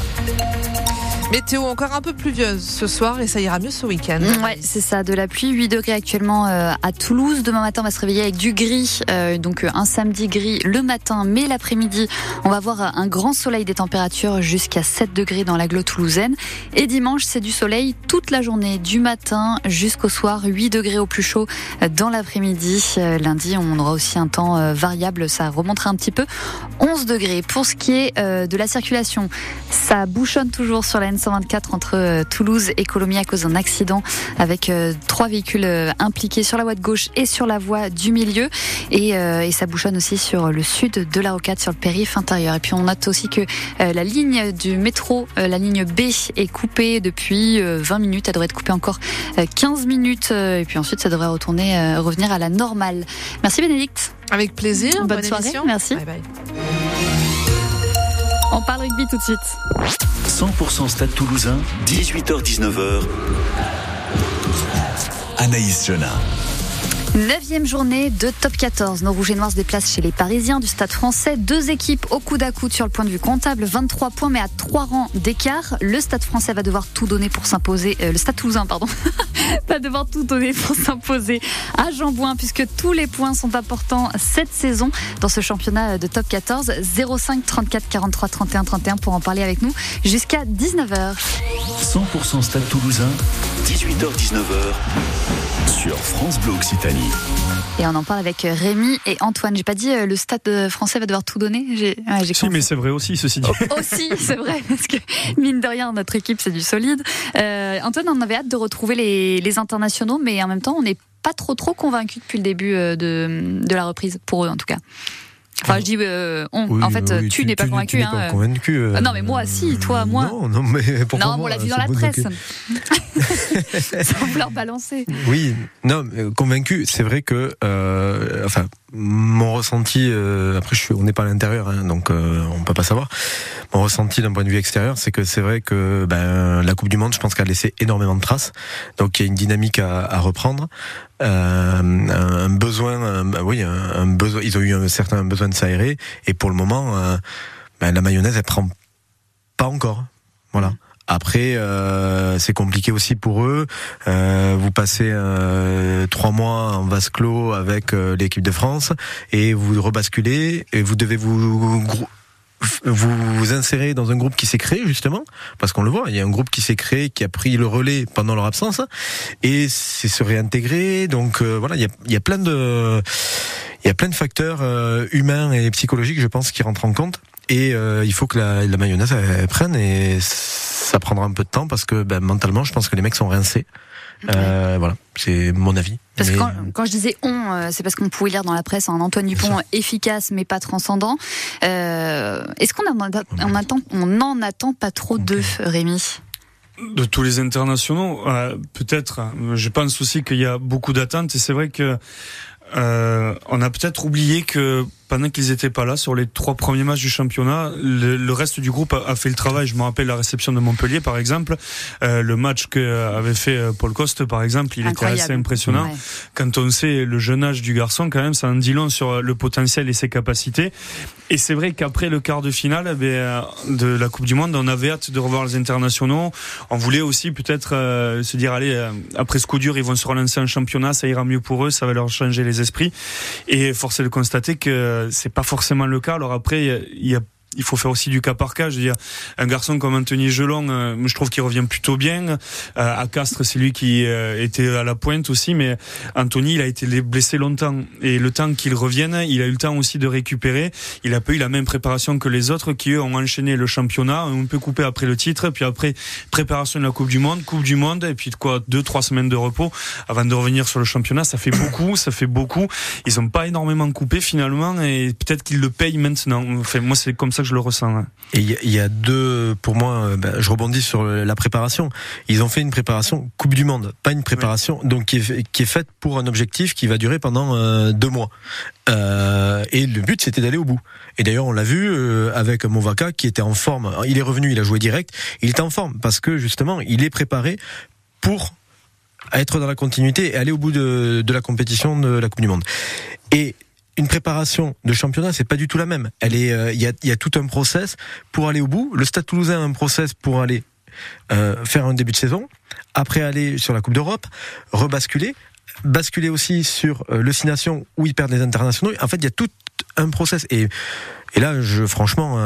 S9: Météo encore un peu pluvieuse ce soir et ça ira mieux ce week-end.
S2: Ouais, c'est ça, de la pluie, 8 degrés actuellement euh, à Toulouse. Demain matin, on va se réveiller avec du gris, euh, donc euh, un samedi gris le matin, mais l'après-midi, on va avoir un grand soleil des températures jusqu'à 7 degrés dans l'agglo toulousaine. Et dimanche, c'est du soleil toute la journée, du matin jusqu'au soir, 8 degrés au plus chaud dans l'après-midi. Lundi, on aura aussi un temps variable, ça remontera un petit peu, 11 degrés. Pour ce qui est de la circulation, ça bouchonne toujours sur la 124 entre euh, Toulouse et Colomiers à cause d'un accident avec euh, trois véhicules euh, impliqués sur la voie de gauche et sur la voie du milieu. Et, et ça bouchonne aussi sur le sud de la rocade, sur le périph' intérieur. Et puis on note aussi que la ligne du métro, la ligne B, est coupée depuis 20 minutes. Elle devrait être coupée encore 15 minutes. Et puis ensuite, ça devrait retourner, revenir à la normale. Merci Bénédicte.
S9: Avec plaisir.
S2: Bonne, Bonne soirée. Merci.
S9: Bye bye.
S2: On parle rugby tout de suite.
S1: 100% Stade Toulousain, 18h-19h. Anaïs Jeunin.
S2: Neuvième journée de top 14. Nos Rouges et Noirs se déplacent chez les Parisiens du Stade français. Deux équipes au coude à coude sur le point de vue comptable. 23 points mais à trois rangs d'écart. Le Stade français va devoir tout donner pour s'imposer. Euh, le Stade toulousain, pardon. va devoir tout donner pour s'imposer à Jean-Bouin puisque tous les points sont importants cette saison dans ce championnat de top 14. 05 34 43 31 31 pour en parler avec nous jusqu'à 19h.
S1: 100% Stade Toulousain, 18h-19h sur France Bleu Occitanie.
S2: Et on en parle avec Rémi et Antoine. J'ai pas dit euh, le stade français va devoir tout donner. J'ai,
S3: ouais, si, mais c'est vrai aussi, ceci dit.
S2: aussi, c'est vrai, parce que mine de rien, notre équipe c'est du solide. Euh, Antoine, on avait hâte de retrouver les, les internationaux, mais en même temps, on n'est pas trop trop convaincu depuis le début euh, de, de la reprise pour eux en tout cas. Enfin, je dis euh, on. en fait, tu, n'es pas convaincu.
S4: Tu hein, pas convaincu. Euh,
S2: ah non, mais moi, si, toi, moi.
S4: Non, non, mais pourquoi
S2: Non,
S4: moi,
S2: on l'a vu dans la presse. Sans vouloir balancer.
S4: Oui, non, convaincu. C'est vrai que, euh, enfin, mon ressenti. Euh, après, je suis, on n'est pas à l'intérieur, hein, donc euh, on peut pas savoir. Mon ressenti d'un point de vue extérieur, c'est que c'est vrai que ben, la Coupe du Monde, je pense qu'elle a laissé énormément de traces. Donc, il y a une dynamique à, à reprendre. Euh, un besoin, oui, un, besoin. Ils ont eu un certain besoin de s'aérer, et pour le moment, euh, ben, la mayonnaise, elle prend pas encore. Voilà. Après, euh, c'est compliqué aussi pour eux. Euh, vous passez euh, trois mois en vase clos avec l'équipe de France et vous rebasculez et vous devez vous vous vous insérez dans un groupe qui s'est créé justement, parce qu'on le voit, il y a un groupe qui s'est créé, qui a pris le relais pendant leur absence, et c'est se réintégrer. Donc euh, voilà, il y a, il y a plein de, il y a plein de facteurs humains et psychologiques, je pense, qui rentrent en compte. Et euh, il faut que la, la mayonnaise elle, prenne, et ça prendra un peu de temps parce que ben, mentalement, je pense que les mecs sont rincés. Euh, voilà, c'est mon avis.
S2: Parce que quand, quand, je disais on, euh, c'est parce qu'on pouvait lire dans la presse un Antoine Dupont efficace mais pas transcendant. Euh, Est-ce qu'on on attend, on n'en attend pas trop okay. d'eux, Rémi?
S3: De tous les internationaux, euh, peut-être. Je pense aussi qu'il y a beaucoup d'attentes et c'est vrai que euh, on a peut-être oublié que pendant qu'ils étaient pas là sur les trois premiers matchs du championnat, le, reste du groupe a, fait le travail. Je me rappelle la réception de Montpellier, par exemple, euh, le match que avait fait euh, Paul Coste, par exemple, il était assez impressionnant. Quand on sait le jeune âge du garçon, quand même, ça en dit long sur le potentiel et ses capacités. Et c'est vrai qu'après le quart de finale eh de la Coupe du Monde, on avait hâte de revoir les internationaux. On voulait aussi peut-être se dire, allez, après ce coup dur, ils vont se relancer en championnat, ça ira mieux pour eux, ça va leur changer les esprits. Et force est de constater que c'est pas forcément le cas. Alors après, il y a il faut faire aussi du cas par cas. Je veux dire, un garçon comme Anthony Gelon, euh, je trouve qu'il revient plutôt bien. Euh, à Castres, c'est lui qui euh, était à la pointe aussi, mais Anthony, il a été blessé longtemps. Et le temps qu'il revienne, il a eu le temps aussi de récupérer. Il a pas eu la même préparation que les autres qui, eux, ont enchaîné le championnat, un peu coupé après le titre, puis après, préparation de la Coupe du Monde, Coupe du Monde, et puis quoi, deux, trois semaines de repos avant de revenir sur le championnat. Ça fait beaucoup, ça fait beaucoup. Ils ont pas énormément coupé finalement, et peut-être qu'ils le payent maintenant. Enfin, moi, c'est comme ça je le ressens.
S4: Et il y, a deux, pour moi, euh, ben, je rebondis sur la préparation. Ils ont fait une préparation Coupe du Monde, pas une préparation donc qui est, qui est faite pour un objectif qui va durer pendant euh, deux mois. Euh, et le but c'était d'aller au bout. Et d'ailleurs on l'a vu euh, avec Movaka qui était en forme. Il est revenu, il a joué direct. Il était en forme parce que justement il est préparé pour être dans la continuité et aller au bout de, de la compétition de la Coupe du Monde. Et une préparation de championnat, c'est pas du tout la même. Elle est, euh, il y, a, y, a, tout un process pour aller au bout. Le Stade Toulousain a un process pour aller euh, faire un début de saison, après aller sur la Coupe d'Europe, rebasculer, basculer aussi sur euh, le Six où ils perdent les internationaux. En fait, il y a tout un process. Et, et là, je, franchement,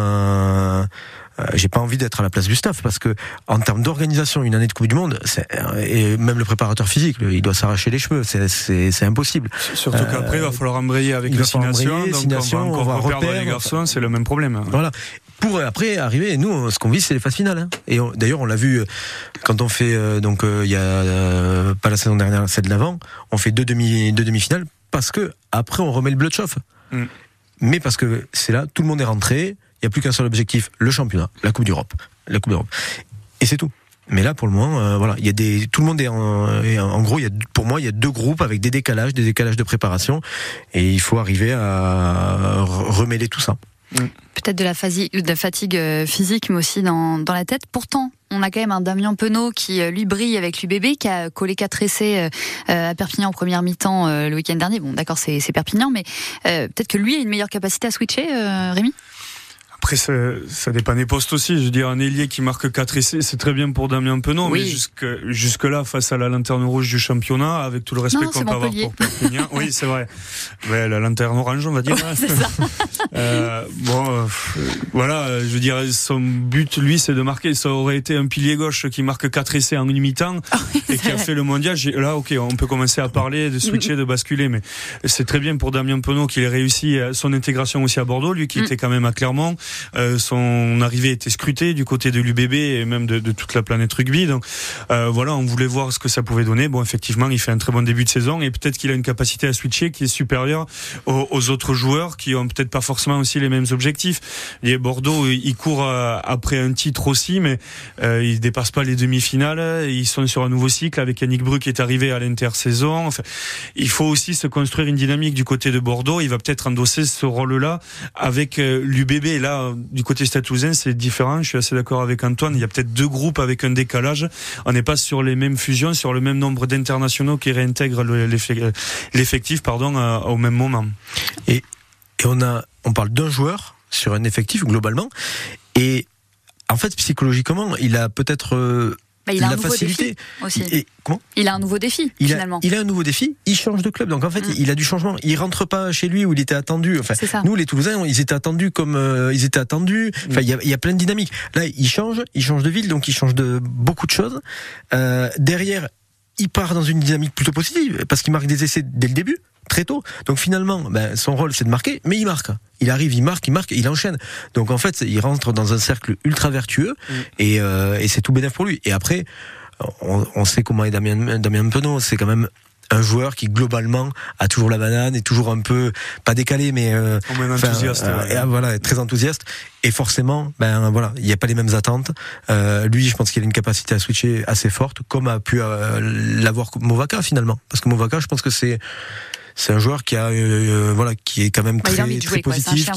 S4: euh, j'ai pas envie d'être à la place du staff parce que en termes d'organisation, une année de Coupe du Monde, euh, et même le préparateur physique, il doit s'arracher les cheveux, c'est impossible.
S3: Surtout qu'après, il va falloir embrayer avec les nations, on va encore les garçons, c'est le même problème.
S4: Voilà pour après arriver. Nous, ce qu'on vit, c'est les phases finales. Hein. Et d'ailleurs, on l'a vu quand on fait donc il y a pas la saison dernière, celle de l'avant, on fait deux demi deux demi-finales parce que après on remet le blood chauffe. Mm. Mais parce que c'est là, tout le monde est rentré. Il n'y a plus qu'un seul objectif, le championnat, la Coupe d'Europe. La Coupe d'Europe. Et c'est tout. Mais là, pour le moment, euh, voilà, il y a des, tout le monde est en, gros, il y a, pour moi, il y a deux groupes avec des décalages, des décalages de préparation, et il faut arriver à remêler tout ça.
S2: Mm. Peut-être de la, de fatigue euh, physique, mais aussi dans, dans, la tête. Pourtant, on a quand même un Damien Penaud qui, euh, lui, brille avec l'UBB, qui a collé quatre essais à Perpignan en première mi-temps le week-end dernier. Bon, d'accord, c'est Perpignan, mais peut-être que lui a une meilleure capacité à switcher, Rémi?
S3: Après, ça, ça dépend des postes aussi. Je veux dire, un ailier qui marque 4 essais, c'est très bien pour Damien Penon, mais jusque, jusque là, face à la lanterne rouge du championnat, avec tout le respect qu'on peut avoir pour Perpignan. oui, c'est vrai. Ouais, la lanterne orange, on va dire.
S2: c'est ça.
S3: euh, bon, euh, voilà, je veux dire, son but, lui, c'est de marquer. Ça aurait été un pilier gauche qui marque 4 essais en une mi-temps et qui a fait le mondial. Là, ok, on peut commencer à parler, de switcher, de basculer, mais c'est très bien pour Damien Penon qu'il ait réussi euh, son intégration aussi à Bordeaux, lui qui mm. était quand même à Clermont. Euh, son arrivée était scrutée du côté de l'UBB et même de, de, toute la planète rugby. Donc euh, voilà, on voulait voir ce que ça pouvait donner. Bon, effectivement, il fait un très bon début de saison et peut-être qu'il a une capacité à switcher qui est supérieure aux, aux autres joueurs qui ont peut-être pas forcément aussi les mêmes objectifs. Et Bordeaux, il court euh, après un titre aussi, mais euh, il dépasse pas les demi-finales. Ils sont sur un nouveau cycle avec Yannick Bru qui est arrivé à l'intersaison. Enfin, il faut aussi se construire une dynamique du côté de Bordeaux. Il va peut-être endosser ce rôle-là avec euh, l'UBB. Et du côté Toulousain, c'est différent. Je suis assez d'accord avec Antoine. Il y a peut-être deux groupes avec un décalage. On n'est pas sur les mêmes fusions, sur le même nombre d'internationaux qui réintègrent l'effectif, pardon, euh, au même moment.
S4: Et, et on a, on parle d'un joueur sur un effectif globalement. Et en fait, psychologiquement, il a peut-être euh,
S2: bah, il a un facilité. aussi. Et, comment il a un nouveau défi
S4: il
S2: finalement.
S4: A, il a un nouveau défi. Il change de club, donc en fait, mm. il a du changement. Il rentre pas chez lui où il était attendu. Enfin, nous, les Toulousains, ils étaient attendus comme euh, ils étaient attendus. Enfin, il y, y, a, plein de dynamiques. Là, il change, il change de ville, donc il change de beaucoup de choses. Euh, derrière, il part dans une dynamique plutôt positive parce qu'il marque des essais dès le début très tôt. Donc finalement, ben, son rôle c'est de marquer, mais il marque. Il arrive, il marque, il marque, il enchaîne. Donc en fait, il rentre dans un cercle ultra vertueux mm. et, euh, et c'est tout bénéf pour lui. Et après, on, on sait comment est Damien, Damien Penaud. C'est quand même un joueur qui globalement a toujours la banane et toujours un peu pas décalé mais
S3: euh, enthousiaste,
S4: euh, voilà très enthousiaste et forcément ben voilà il n'y a pas les mêmes attentes euh, lui je pense qu'il a une capacité à switcher assez forte comme a pu euh, l'avoir Movaka finalement parce que Movaka je pense que c'est c'est un joueur qui a, euh, voilà, qui est quand même très, très
S2: quoi.
S4: Positif.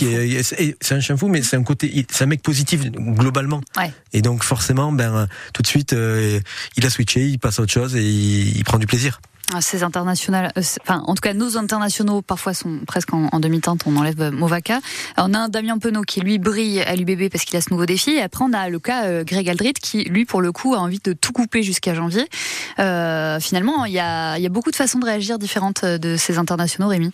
S4: c'est un chien fou, mais c'est un côté, c'est un mec positif globalement.
S2: Ouais.
S4: Et donc forcément, ben tout de suite, euh, il a switché, il passe à autre chose et il, il prend du plaisir.
S2: Ah, Ces internationaux, euh, enfin, en tout cas, nos internationaux parfois sont presque en, demi-teinte. On enlève euh. Alors, on a un Damien Penaud qui lui brille à l'UBB parce qu'il a ce nouveau défi. Et après, on a le cas euh, Greg Aldrit qui, lui, pour le coup, a envie de tout couper jusqu'à janvier. Euh, finalement, il y a, y a beaucoup de façons de réagir différentes de ces internationaux, Rémi.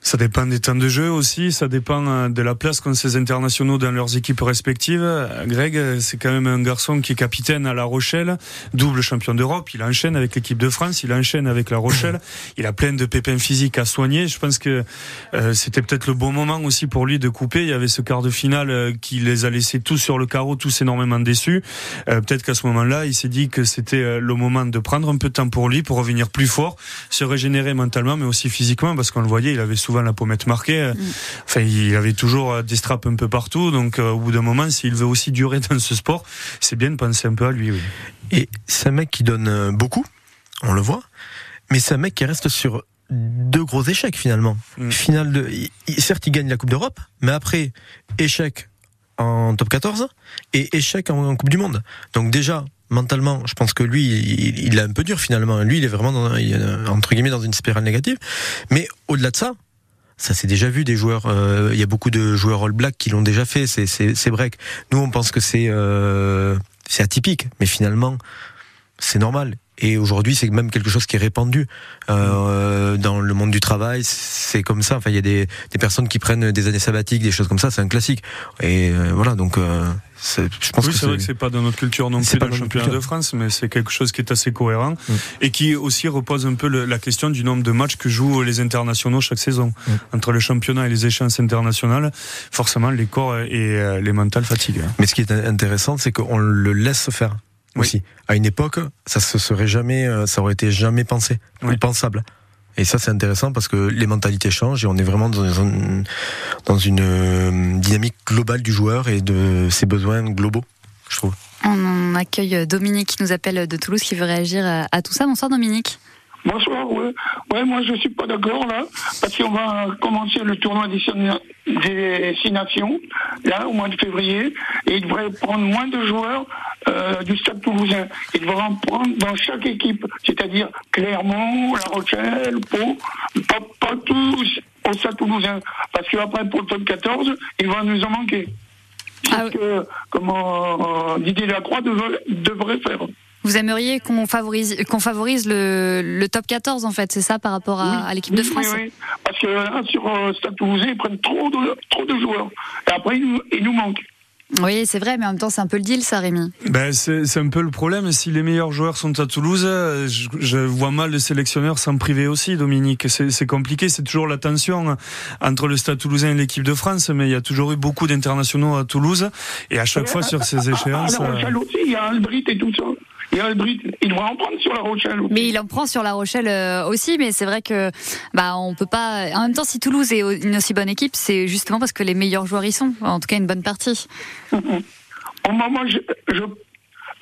S3: Ça dépend des temps de jeu aussi, ça dépend euh, de la place qu'ont ces internationaux dans leurs équipes respectives. Euh, Greg, euh, c'est quand même un garçon qui est capitaine à La Rochelle, double champion d'Europe. Il enchaîne avec l'équipe de France, il enchaîne avec La Rochelle. Il a plein de pépins physiques à soigner. Je pense que euh, c'était peut-être le bon moment aussi pour lui de couper. Il y avait ce quart de finale qui les a laissés tous sur le carreau, tous énormément déçus. Euh, peut-être qu'à ce moment-là, il s'est dit que c'était le moment de prendre un peu de temps pour lui, pour revenir plus fort, se régénérer mentalement, mais aussi physiquement, parce qu'on le voyait, il avait souvent la pommette marquée. Euh, Enfin, il avait toujours euh, des straps un peu partout. Donc, euh, au bout d'un moment, s'il veut aussi durer dans ce sport, c'est bien de penser un peu à lui. Oui.
S4: Et c'est un mec qui donne euh, beaucoup, on le voit, mais c'est un mec qui reste sur deux gros échecs finalement.
S3: Mm.
S4: Finale de, certes, il gagne la Coupe d'Europe, mais après échec en top 14 et échec en, en Coupe du Monde. Donc déjà mentalement, je pense que lui, il, il est un peu dur finalement. Lui, il est vraiment dans, il est, entre guillemets dans une spirale négative. Mais au-delà de ça. Ça s'est déjà vu des joueurs. euh, Il y a beaucoup de joueurs All Black qui l'ont déjà fait. C'est c'est break. Nous, on pense que euh, c'est atypique, mais finalement, c'est normal. Et aujourd'hui, c'est même quelque chose qui est répandu euh, dans le monde du travail. C'est comme ça. Enfin, il y a des, des personnes qui prennent des années sabbatiques, des choses comme ça. C'est un classique. Et euh, voilà. Donc, euh, c'est- je pense
S3: oui,
S4: que
S3: c'est vrai que c'est pas dans notre culture non
S4: c'est
S3: plus
S4: pas
S3: dans le championnat
S4: culture.
S3: de France, mais c'est quelque chose qui est assez cohérent
S4: Mm.
S3: et qui aussi repose un peu le- la question du nombre de matchs que jouent les internationaux chaque saison.
S4: Mm.
S3: Entre le championnat et les échéances internationales, forcément, les corps et euh, les mentales fatiguent.
S4: Mais ce qui est intéressant, c'est qu'on le laisse faire
S3: Oui.
S4: aussi. À une époque, ça se serait jamais, euh, ça aurait été jamais pensé
S3: Oui.
S4: ou pensable. Et ça, c'est intéressant parce que les mentalités changent et on est vraiment dans une, dans une euh, dynamique globale du joueur et de ses besoins globaux, je trouve.
S2: On accueille Dominique qui nous appelle de Toulouse qui veut réagir à, à tout ça. Bonsoir Dominique.
S10: Bonsoir, ouais. Ouais, moi je suis pas d'accord là, parce qu'on va commencer le tournoi des, Six- des Six Nations, là, au mois de février, et il devrait prendre moins de joueurs euh, du Stade Toulousain. Il devrait en prendre dans chaque équipe, c'est-à-dire Clermont, La Rochelle, Pau, pas, pas tous au Stade Toulousain, parce qu'après pour le top 14, il va nous en manquer. C'est
S2: Ah
S10: ce que comment euh, Didier Lacroix devrait, devrait faire.
S2: Vous aimeriez qu'on favorise, qu'on favorise le, le top 14 en fait, c'est ça par rapport à,
S10: Oui,
S2: à l'équipe de France
S10: Oui, oui. Parce que là, sur euh, Stade Toulousain, ils prennent trop de, trop de joueurs. Et après, ils nous, ils nous manquent.
S2: Oui, c'est vrai, mais en même temps, c'est un peu le deal, ça, Rémi.
S3: Ben, c'est un peu le problème. Si les meilleurs joueurs sont à Toulouse, euh, je, je vois mal le sélectionneur s'en priver aussi, Dominique. C'est compliqué. C'est toujours la tension entre le Stade toulousain et l'équipe de France, mais il y a toujours eu beaucoup d'internationaux à Toulouse. Et à chaque fois sur ces échéances. Euh,
S10: aussi, il y a Albrit et tout ça. Albrit. Il devrait en prendre sur La Rochelle aussi.
S2: Mais il en prend sur La Rochelle euh, aussi, mais c'est vrai que bah on peut pas. En même temps, si Toulouse est une aussi bonne équipe, c'est justement parce que les meilleurs joueurs y sont. En tout cas, une bonne partie.
S10: Au moment, je, je,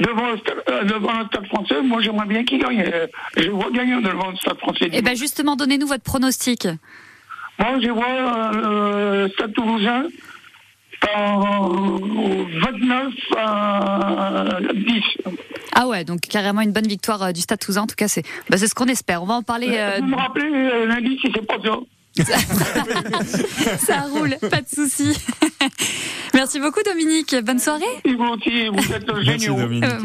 S10: devant, le stade, euh, devant le stade français, moi j'aimerais bien qu'il gagne. Euh, Je vois gagner devant le stade français.
S2: Et ben justement, donnez-nous votre pronostic.
S10: Moi, je vois euh, le stade toulousain 29 à 10.
S2: Ah ouais, donc carrément une bonne victoire euh, du Stade Toulousain. En tout cas, c'est bah, c'est ce qu'on espère. On va en parler. euh,
S10: Vous me rappelez euh, lundi si c'est pas ça.
S2: ça roule, pas de souci. Merci beaucoup, Dominique. Bonne soirée.
S10: Vous aussi, vous êtes géniaux.
S2: Euh,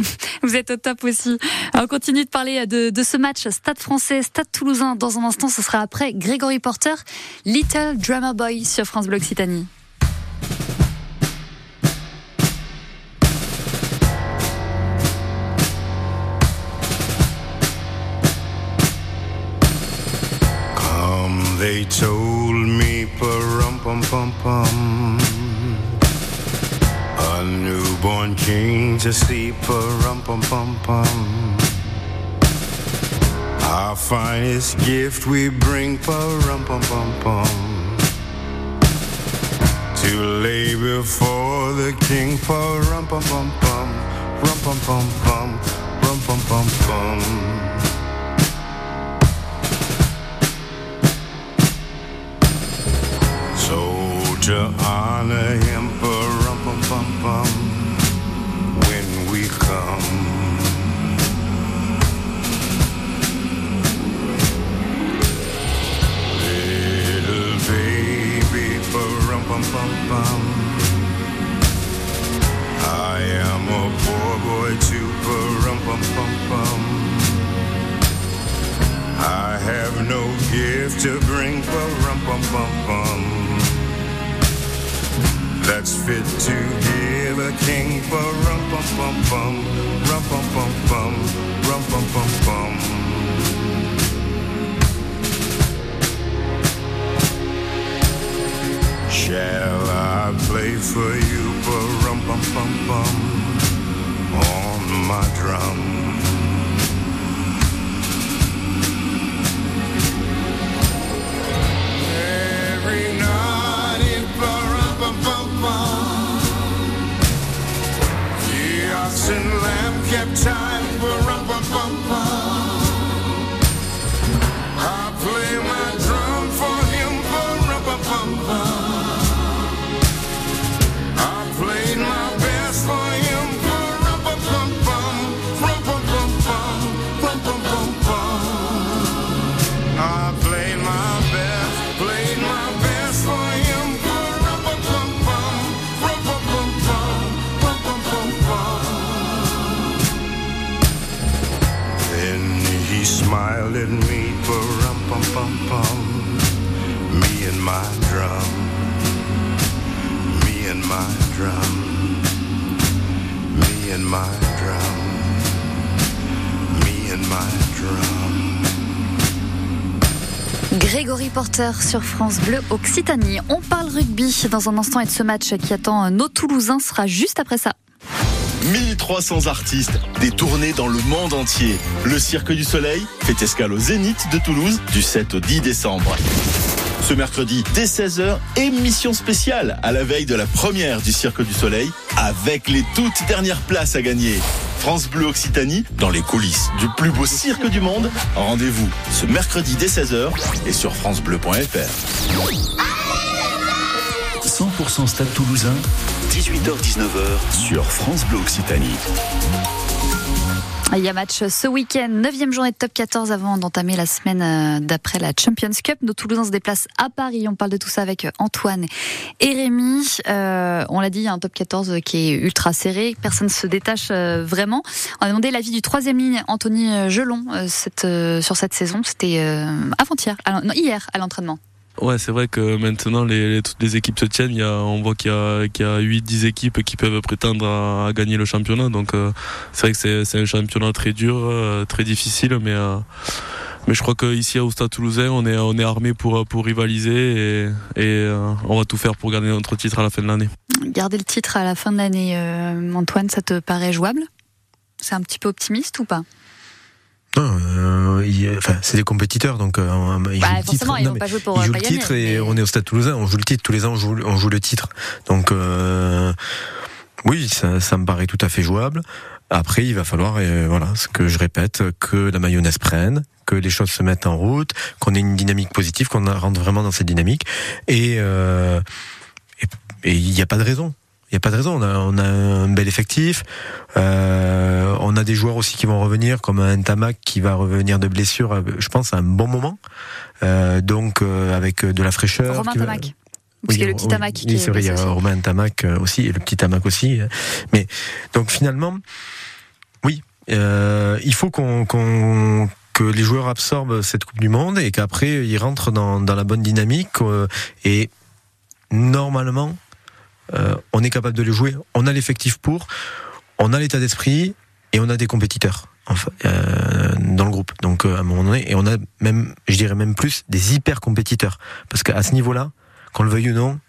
S2: Vous êtes au top aussi. On continue de parler de, de ce match Stade français, Stade toulousain. Dans un instant, ce sera après Grégory Porter, Little Drummer Boy sur France Bleu Occitanie.
S6: They told me, pum pum pum pum. A newborn king to see, pum pum pum pum. Our finest gift we bring, pum pum pum pum. To lay before the king, pum pum pum pum, rum pum pum pum, rum pum pum pum. To honor him for rum pum pum pum when we come. Little baby for rum pum pum pum. I am a poor boy too for rum pum pum pum. I have no gift to bring for rum pum pum pum. That's fit to give a king. For rum pum pum pum, rum pum pum pum, rum pum pum pum. Shall I play for you? For rum pum pum pum on my drum? Oxen lamb kept time for and my drum, me and my drum, me and my drum, me and my drum.
S2: Grégory Porter sur France Bleu Occitanie. On parle rugby dans un instant et de ce match qui attend nos Toulousains sera juste après ça.
S11: 1300 artistes, des tournées dans le monde entier. Le Cirque du Soleil fait escale au Zénith de Toulouse du 7 au 10 décembre. Ce mercredi, dès 16h, émission spéciale à la veille de la première du Cirque du Soleil avec les toutes dernières places à gagner. France Bleu Occitanie dans les coulisses du plus beau cirque du monde. Rendez-vous ce mercredi dès 16h et sur francebleu.fr.
S1: 100% Stade Toulousain, 18h-19h sur France Bleu Occitanie.
S2: Il y a match ce week-end, 9 journée de top 14 avant d'entamer la semaine euh, d'après la Champions Cup. Nos Toulousains se déplacent à Paris. On parle de tout ça avec euh, Antoine et Rémi. Euh, on l'a dit, il y a un top 14 qui est ultra serré. Personne ne se détache vraiment. On a demandé l'avis du troisième ligne, Anthony Gelon, sur cette saison. C'était avant-hier, hier à l'entraînement.
S5: Ouais, c'est vrai que maintenant toutes les équipes se tiennent. Il y a, on voit qu'il y a, qu'il y a 8-10 équipes qui peuvent prétendre à, gagner le championnat. Donc euh, c'est vrai que c'est, un championnat très dur, euh, très difficile, mais euh, mais je crois qu'ici au Stade Toulousain, on est on est armé pour rivaliser et, et on va tout faire pour garder notre titre à la fin de l'année.
S2: Garder le titre à la fin de l'année, Antoine, ça te paraît jouable? C'est un petit peu optimiste ou pas?
S4: Non, euh, il- enfin, c'est des compétiteurs, donc euh, ils
S2: Bah,
S4: jouent le titre.
S2: forcément, ils
S4: Non,
S2: vont
S4: mais
S2: pas jouer pour,
S4: ils
S2: euh,
S4: jouent
S2: pas
S4: le
S2: gagner,
S4: titre et
S2: mais-
S4: on est au Stade Toulousain, on joue le titre tous les ans, on joue, on joue le titre. Donc euh, oui, ça, ça me paraît tout à fait jouable. Après, il va falloir, euh, voilà, ce que je répète, que la mayonnaise prenne, que les choses se mettent en route, qu'on ait une dynamique positive, qu'on rentre vraiment dans cette dynamique. Et euh, et- et il n'y a pas de raison. Il n'y a pas de raison. On a, on a un bel effectif. Euh, on a des joueurs aussi qui vont revenir, comme un Tamac qui va revenir de blessure, je pense, à un bon moment. Euh, donc, euh, avec de la fraîcheur.
S2: Romain
S4: qui va-
S2: Tamac. Parce qu'il y a le petit
S4: oui,
S2: Tamac qui
S4: oui,
S2: est
S4: c'est vrai, il y a. Romain Tamac euh, aussi, et le petit Tamac aussi. Mais, donc, finalement, oui, euh, il faut qu'on, qu'on- que les joueurs absorbent cette Coupe du Monde et qu'après, ils rentrent dans, dans la bonne dynamique. euh, et normalement, euh, on est capable de les jouer. On a l'effectif pour, on a l'état d'esprit et on a des compétiteurs euh, dans le groupe. Donc euh, à un moment donné, et on a même, je dirais même plus, des hyper compétiteurs. Parce qu'à ce niveau-là, qu'on le veuille ou non,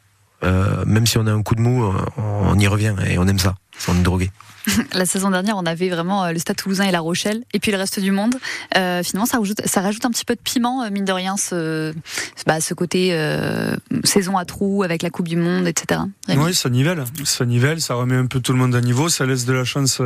S4: même si on a un coup de mou, on y revient et on aime ça. Sont drogués.
S2: La saison dernière, on avait vraiment euh, le Stade Toulousain et La Rochelle, et puis le reste du monde. Euh, finalement, ça rajoute, ça rajoute un petit peu de piment, euh, mine de rien, ce, bah, ce côté euh, saison à trous avec la Coupe du Monde, etc. Rémi.
S3: Oui, ça nivelle, ça nivelle, ça remet un peu tout le monde à niveau, ça laisse de la chance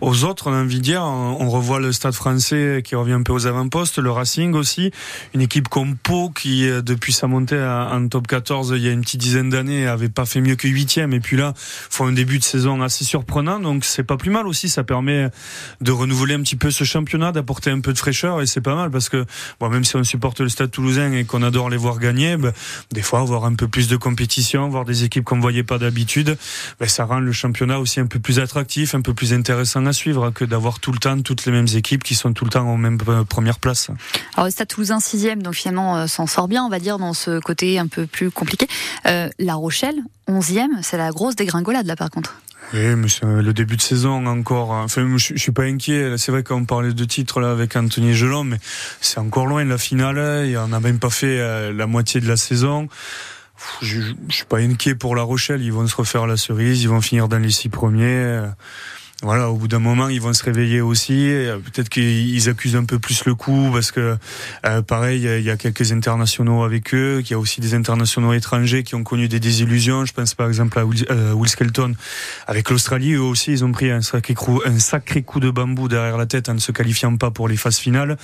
S3: aux autres. On a envie de dire, on on revoit le Stade Français qui revient un peu aux avant-postes, le Racing aussi, une équipe comme Pau qui, depuis sa montée en top 14 il y a une petite dizaine d'années, avait pas fait mieux que huitième, et puis là, font un début de saison assez surprenant, donc c'est pas plus mal aussi. Ça permet de renouveler un petit peu ce championnat, d'apporter un peu de fraîcheur, et c'est pas mal parce que, bon, même si on supporte le Stade Toulousain et qu'on adore les voir gagner, ben, des fois avoir un peu plus de compétition, voir des équipes qu'on voyait pas d'habitude, ben, ça rend le championnat aussi un peu plus attractif, un peu plus intéressant à suivre que d'avoir tout le temps toutes les mêmes équipes qui sont tout le temps en même euh, première place.
S2: Alors, le Stade Toulousain, sixième, donc finalement, euh, s'en sort bien, on va dire, dans ce côté un peu plus compliqué. Euh, la Rochelle, onzième, c'est la grosse dégringolade, là, par contre.
S3: Oui, mais c'est le début de saison encore. hein. Enfin, je, suis pas inquiet. C'est vrai qu'on parlait de titre là avec Anthony Gelon, mais c'est encore loin la finale. Et on n'a même pas fait euh, la moitié de la saison. Je, je, je suis pas inquiet pour La Rochelle. Ils vont se refaire la cerise. Ils vont finir dans les six premiers. Voilà, au bout d'un moment, ils vont se réveiller aussi. Euh, Peut-être qu'ils accusent un peu plus le coup parce que, euh, pareil, il y a- quelques internationaux avec eux. qu'il y a aussi des internationaux étrangers qui ont connu des désillusions. Je pense par exemple à Will, euh, Skelton avec l'Australie. Eux aussi, ils ont pris un sacré, coup, de bambou derrière la tête en ne se qualifiant pas pour les phases finales.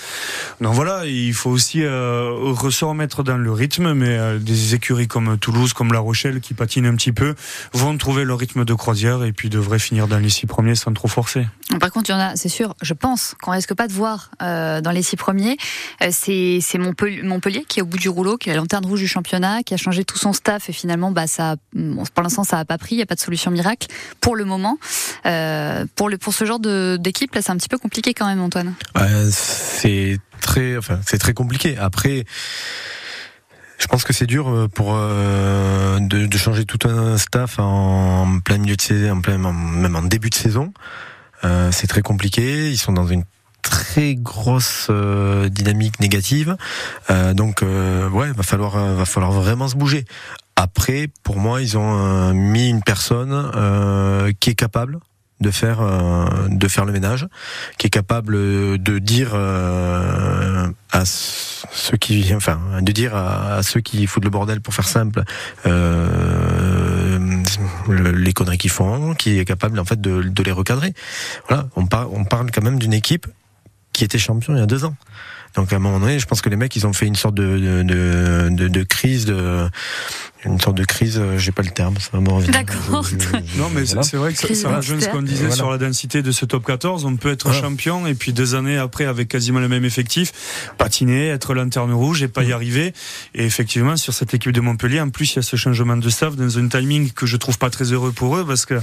S3: Donc voilà, il faut aussi euh, se remettre dans le rythme. Mais euh, des écuries comme Toulouse, comme La Rochelle, qui patinent un petit peu, vont trouver leur rythme de croisière et puis devraient finir dans les six premiers trop forcer.
S2: Par contre, il y en a, c'est sûr, je pense qu'on risque pas de voir euh, dans les six premiers. Euh, c'est Montpellier, Montpellier qui est au bout du rouleau, qui est la lanterne rouge du championnat, qui a changé tout son staff et finalement, bah ça, bon, pour l'instant, ça a pas pris. Il y a pas de solution miracle pour le moment. Euh, pour le pour ce genre de d'équipe, là, c'est un petit peu compliqué quand même, Antoine.
S4: Ouais, c'est très, enfin, c'est très compliqué. Après, je pense que c'est dur euh, pour euh, de, de changer tout un staff en plein milieu de saison, en plein, même en début de saison. Euh, c'est très compliqué. Ils sont dans une très grosse euh, dynamique négative. Euh, donc, euh, ouais, va falloir, va falloir vraiment se bouger. Après, pour moi, ils ont mis une personne qui est capable de faire de faire le ménage, qui est capable de dire à ceux qui, enfin, de dire à, ceux qui foutent le bordel pour faire simple, euh, le- les conneries qu'ils font, qui est capable en fait de, les recadrer. Voilà, on parle, on parle quand même d'une équipe qui était champion il y a deux ans. Donc à un moment donné, je pense que les mecs, ils ont fait une sorte de, de- de crise, de une sorte de crise. euh, J'ai pas le terme, ça va me revenir.
S2: D'accord.
S3: Non, mais c'est
S4: voilà.
S3: c'est vrai que ça, rejoint ce qu'on disait
S4: Voilà.
S3: sur la densité de ce top 14. On peut être
S4: Voilà.
S3: champion et puis deux années après, avec quasiment le même effectif, patiner, être lanterne rouge et pas y arriver. Et effectivement, sur cette équipe de Montpellier, en plus, il y a ce changement de staff dans un timing que je trouve pas très heureux pour eux parce que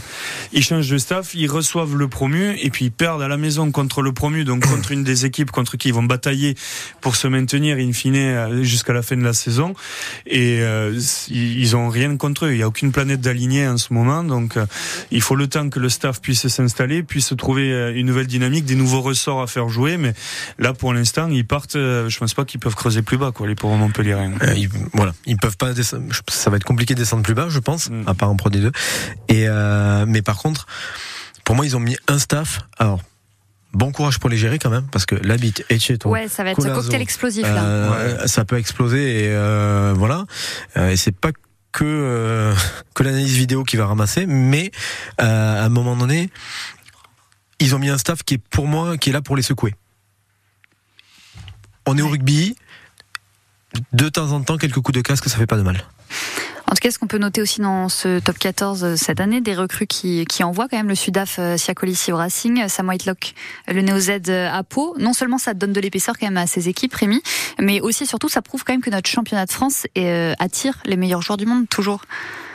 S3: ils changent de staff, ils reçoivent le promu et puis ils perdent à la maison contre le promu, donc contre une des équipes contre qui ils vont batailler pour se maintenir in fine euh, jusqu'à la fin de la saison. Et euh, ils ils ont rien contre eux. Il n'y a aucune planète d'alignée en ce moment, donc euh, il faut le temps que le staff puisse s'installer, puisse trouver euh, une nouvelle dynamique, des nouveaux ressorts à faire jouer. Mais là, pour l'instant, ils partent. euh, Je pense pas qu'ils peuvent creuser plus bas, quoi, les pauvres Montpelliérains.
S4: Euh, ils, voilà, ils peuvent pas descendre. Ça va être compliqué de descendre plus bas, je pense,
S3: Mm.
S4: à part en Pro D2. Et euh, mais par contre, pour moi, ils ont mis un staff. Alors, bon courage pour les gérer quand même, parce que l'habit est chez toi.
S2: Ouais, ça va être ce
S4: Colazo.
S2: cocktail explosif là.
S4: Euh, Ça peut exploser et euh, voilà. Euh, et c'est pas que euh, que l'analyse vidéo qui va ramasser, mais euh, à un moment donné, ils ont mis un staff qui est pour moi qui est là pour les secouer. On est au rugby. De temps en temps, quelques coups de casque, ça fait pas de mal.
S2: En tout cas, ce qu'on peut noter aussi dans ce top 14 euh, cette année, des recrues qui, qui envoient quand même le Sudaf euh, Siakolissi au Racing, Sam Whitelock, euh, le Néo Z à Pau. Non seulement ça donne de l'épaisseur quand même à ces équipes, Rémi, mais aussi surtout ça prouve quand même que notre championnat de France attire les meilleurs joueurs du monde toujours.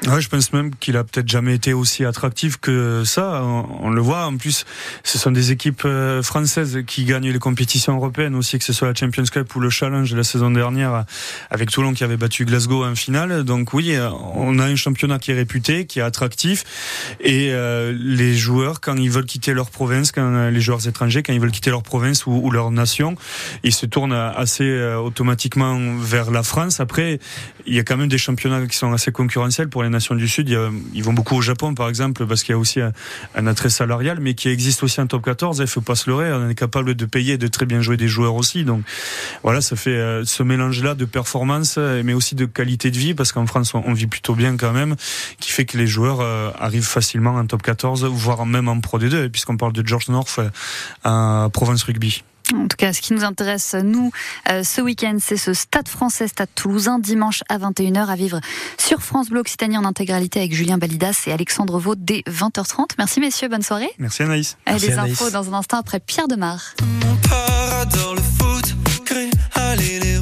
S3: Ouais, je pense même qu'il a peut-être jamais été aussi attractif que ça. On, on le voit. En plus, ce sont des équipes françaises qui gagnent les compétitions européennes aussi, que ce soit la Champions Cup ou le Challenge de la saison dernière avec Toulon qui avait battu Glasgow en finale. Donc oui, on a un championnat qui est réputé, qui est attractif, et les joueurs, quand ils veulent quitter leur province, quand les joueurs étrangers, quand ils veulent quitter leur province ou, leur nation, ils se tournent assez automatiquement vers la France. Après, il y a quand même des championnats qui sont assez concurrentiels pour les nations du Sud. ils vont beaucoup au Japon, par exemple, parce qu'il y a aussi un, attrait salarial, mais qui existe aussi en top 14. Il faut pas se leurrer. On est capable de payer et de très bien jouer des joueurs aussi. Donc voilà, ça fait euh, ce mélange-là de performance, mais aussi de qualité de vie, parce qu'en France, on, vit plutôt bien quand même, qui fait que les joueurs euh, arrivent facilement en top 14, voire même en Pro D2, puisqu'on parle de George North euh, à Provence Rugby.
S2: En tout cas, ce qui nous intéresse, nous, euh, ce week-end, c'est ce Stade français, Stade toulousain, dimanche à 21h, à vivre sur France Bleu Occitanie en intégralité avec Julien Balidas et Alexandre Vaud dès 20h30. Merci messieurs, bonne soirée.
S3: Merci Anaïs.
S2: Merci les infos dans un instant après Pierre Demar.
S8: Mon père adore le foot, allez les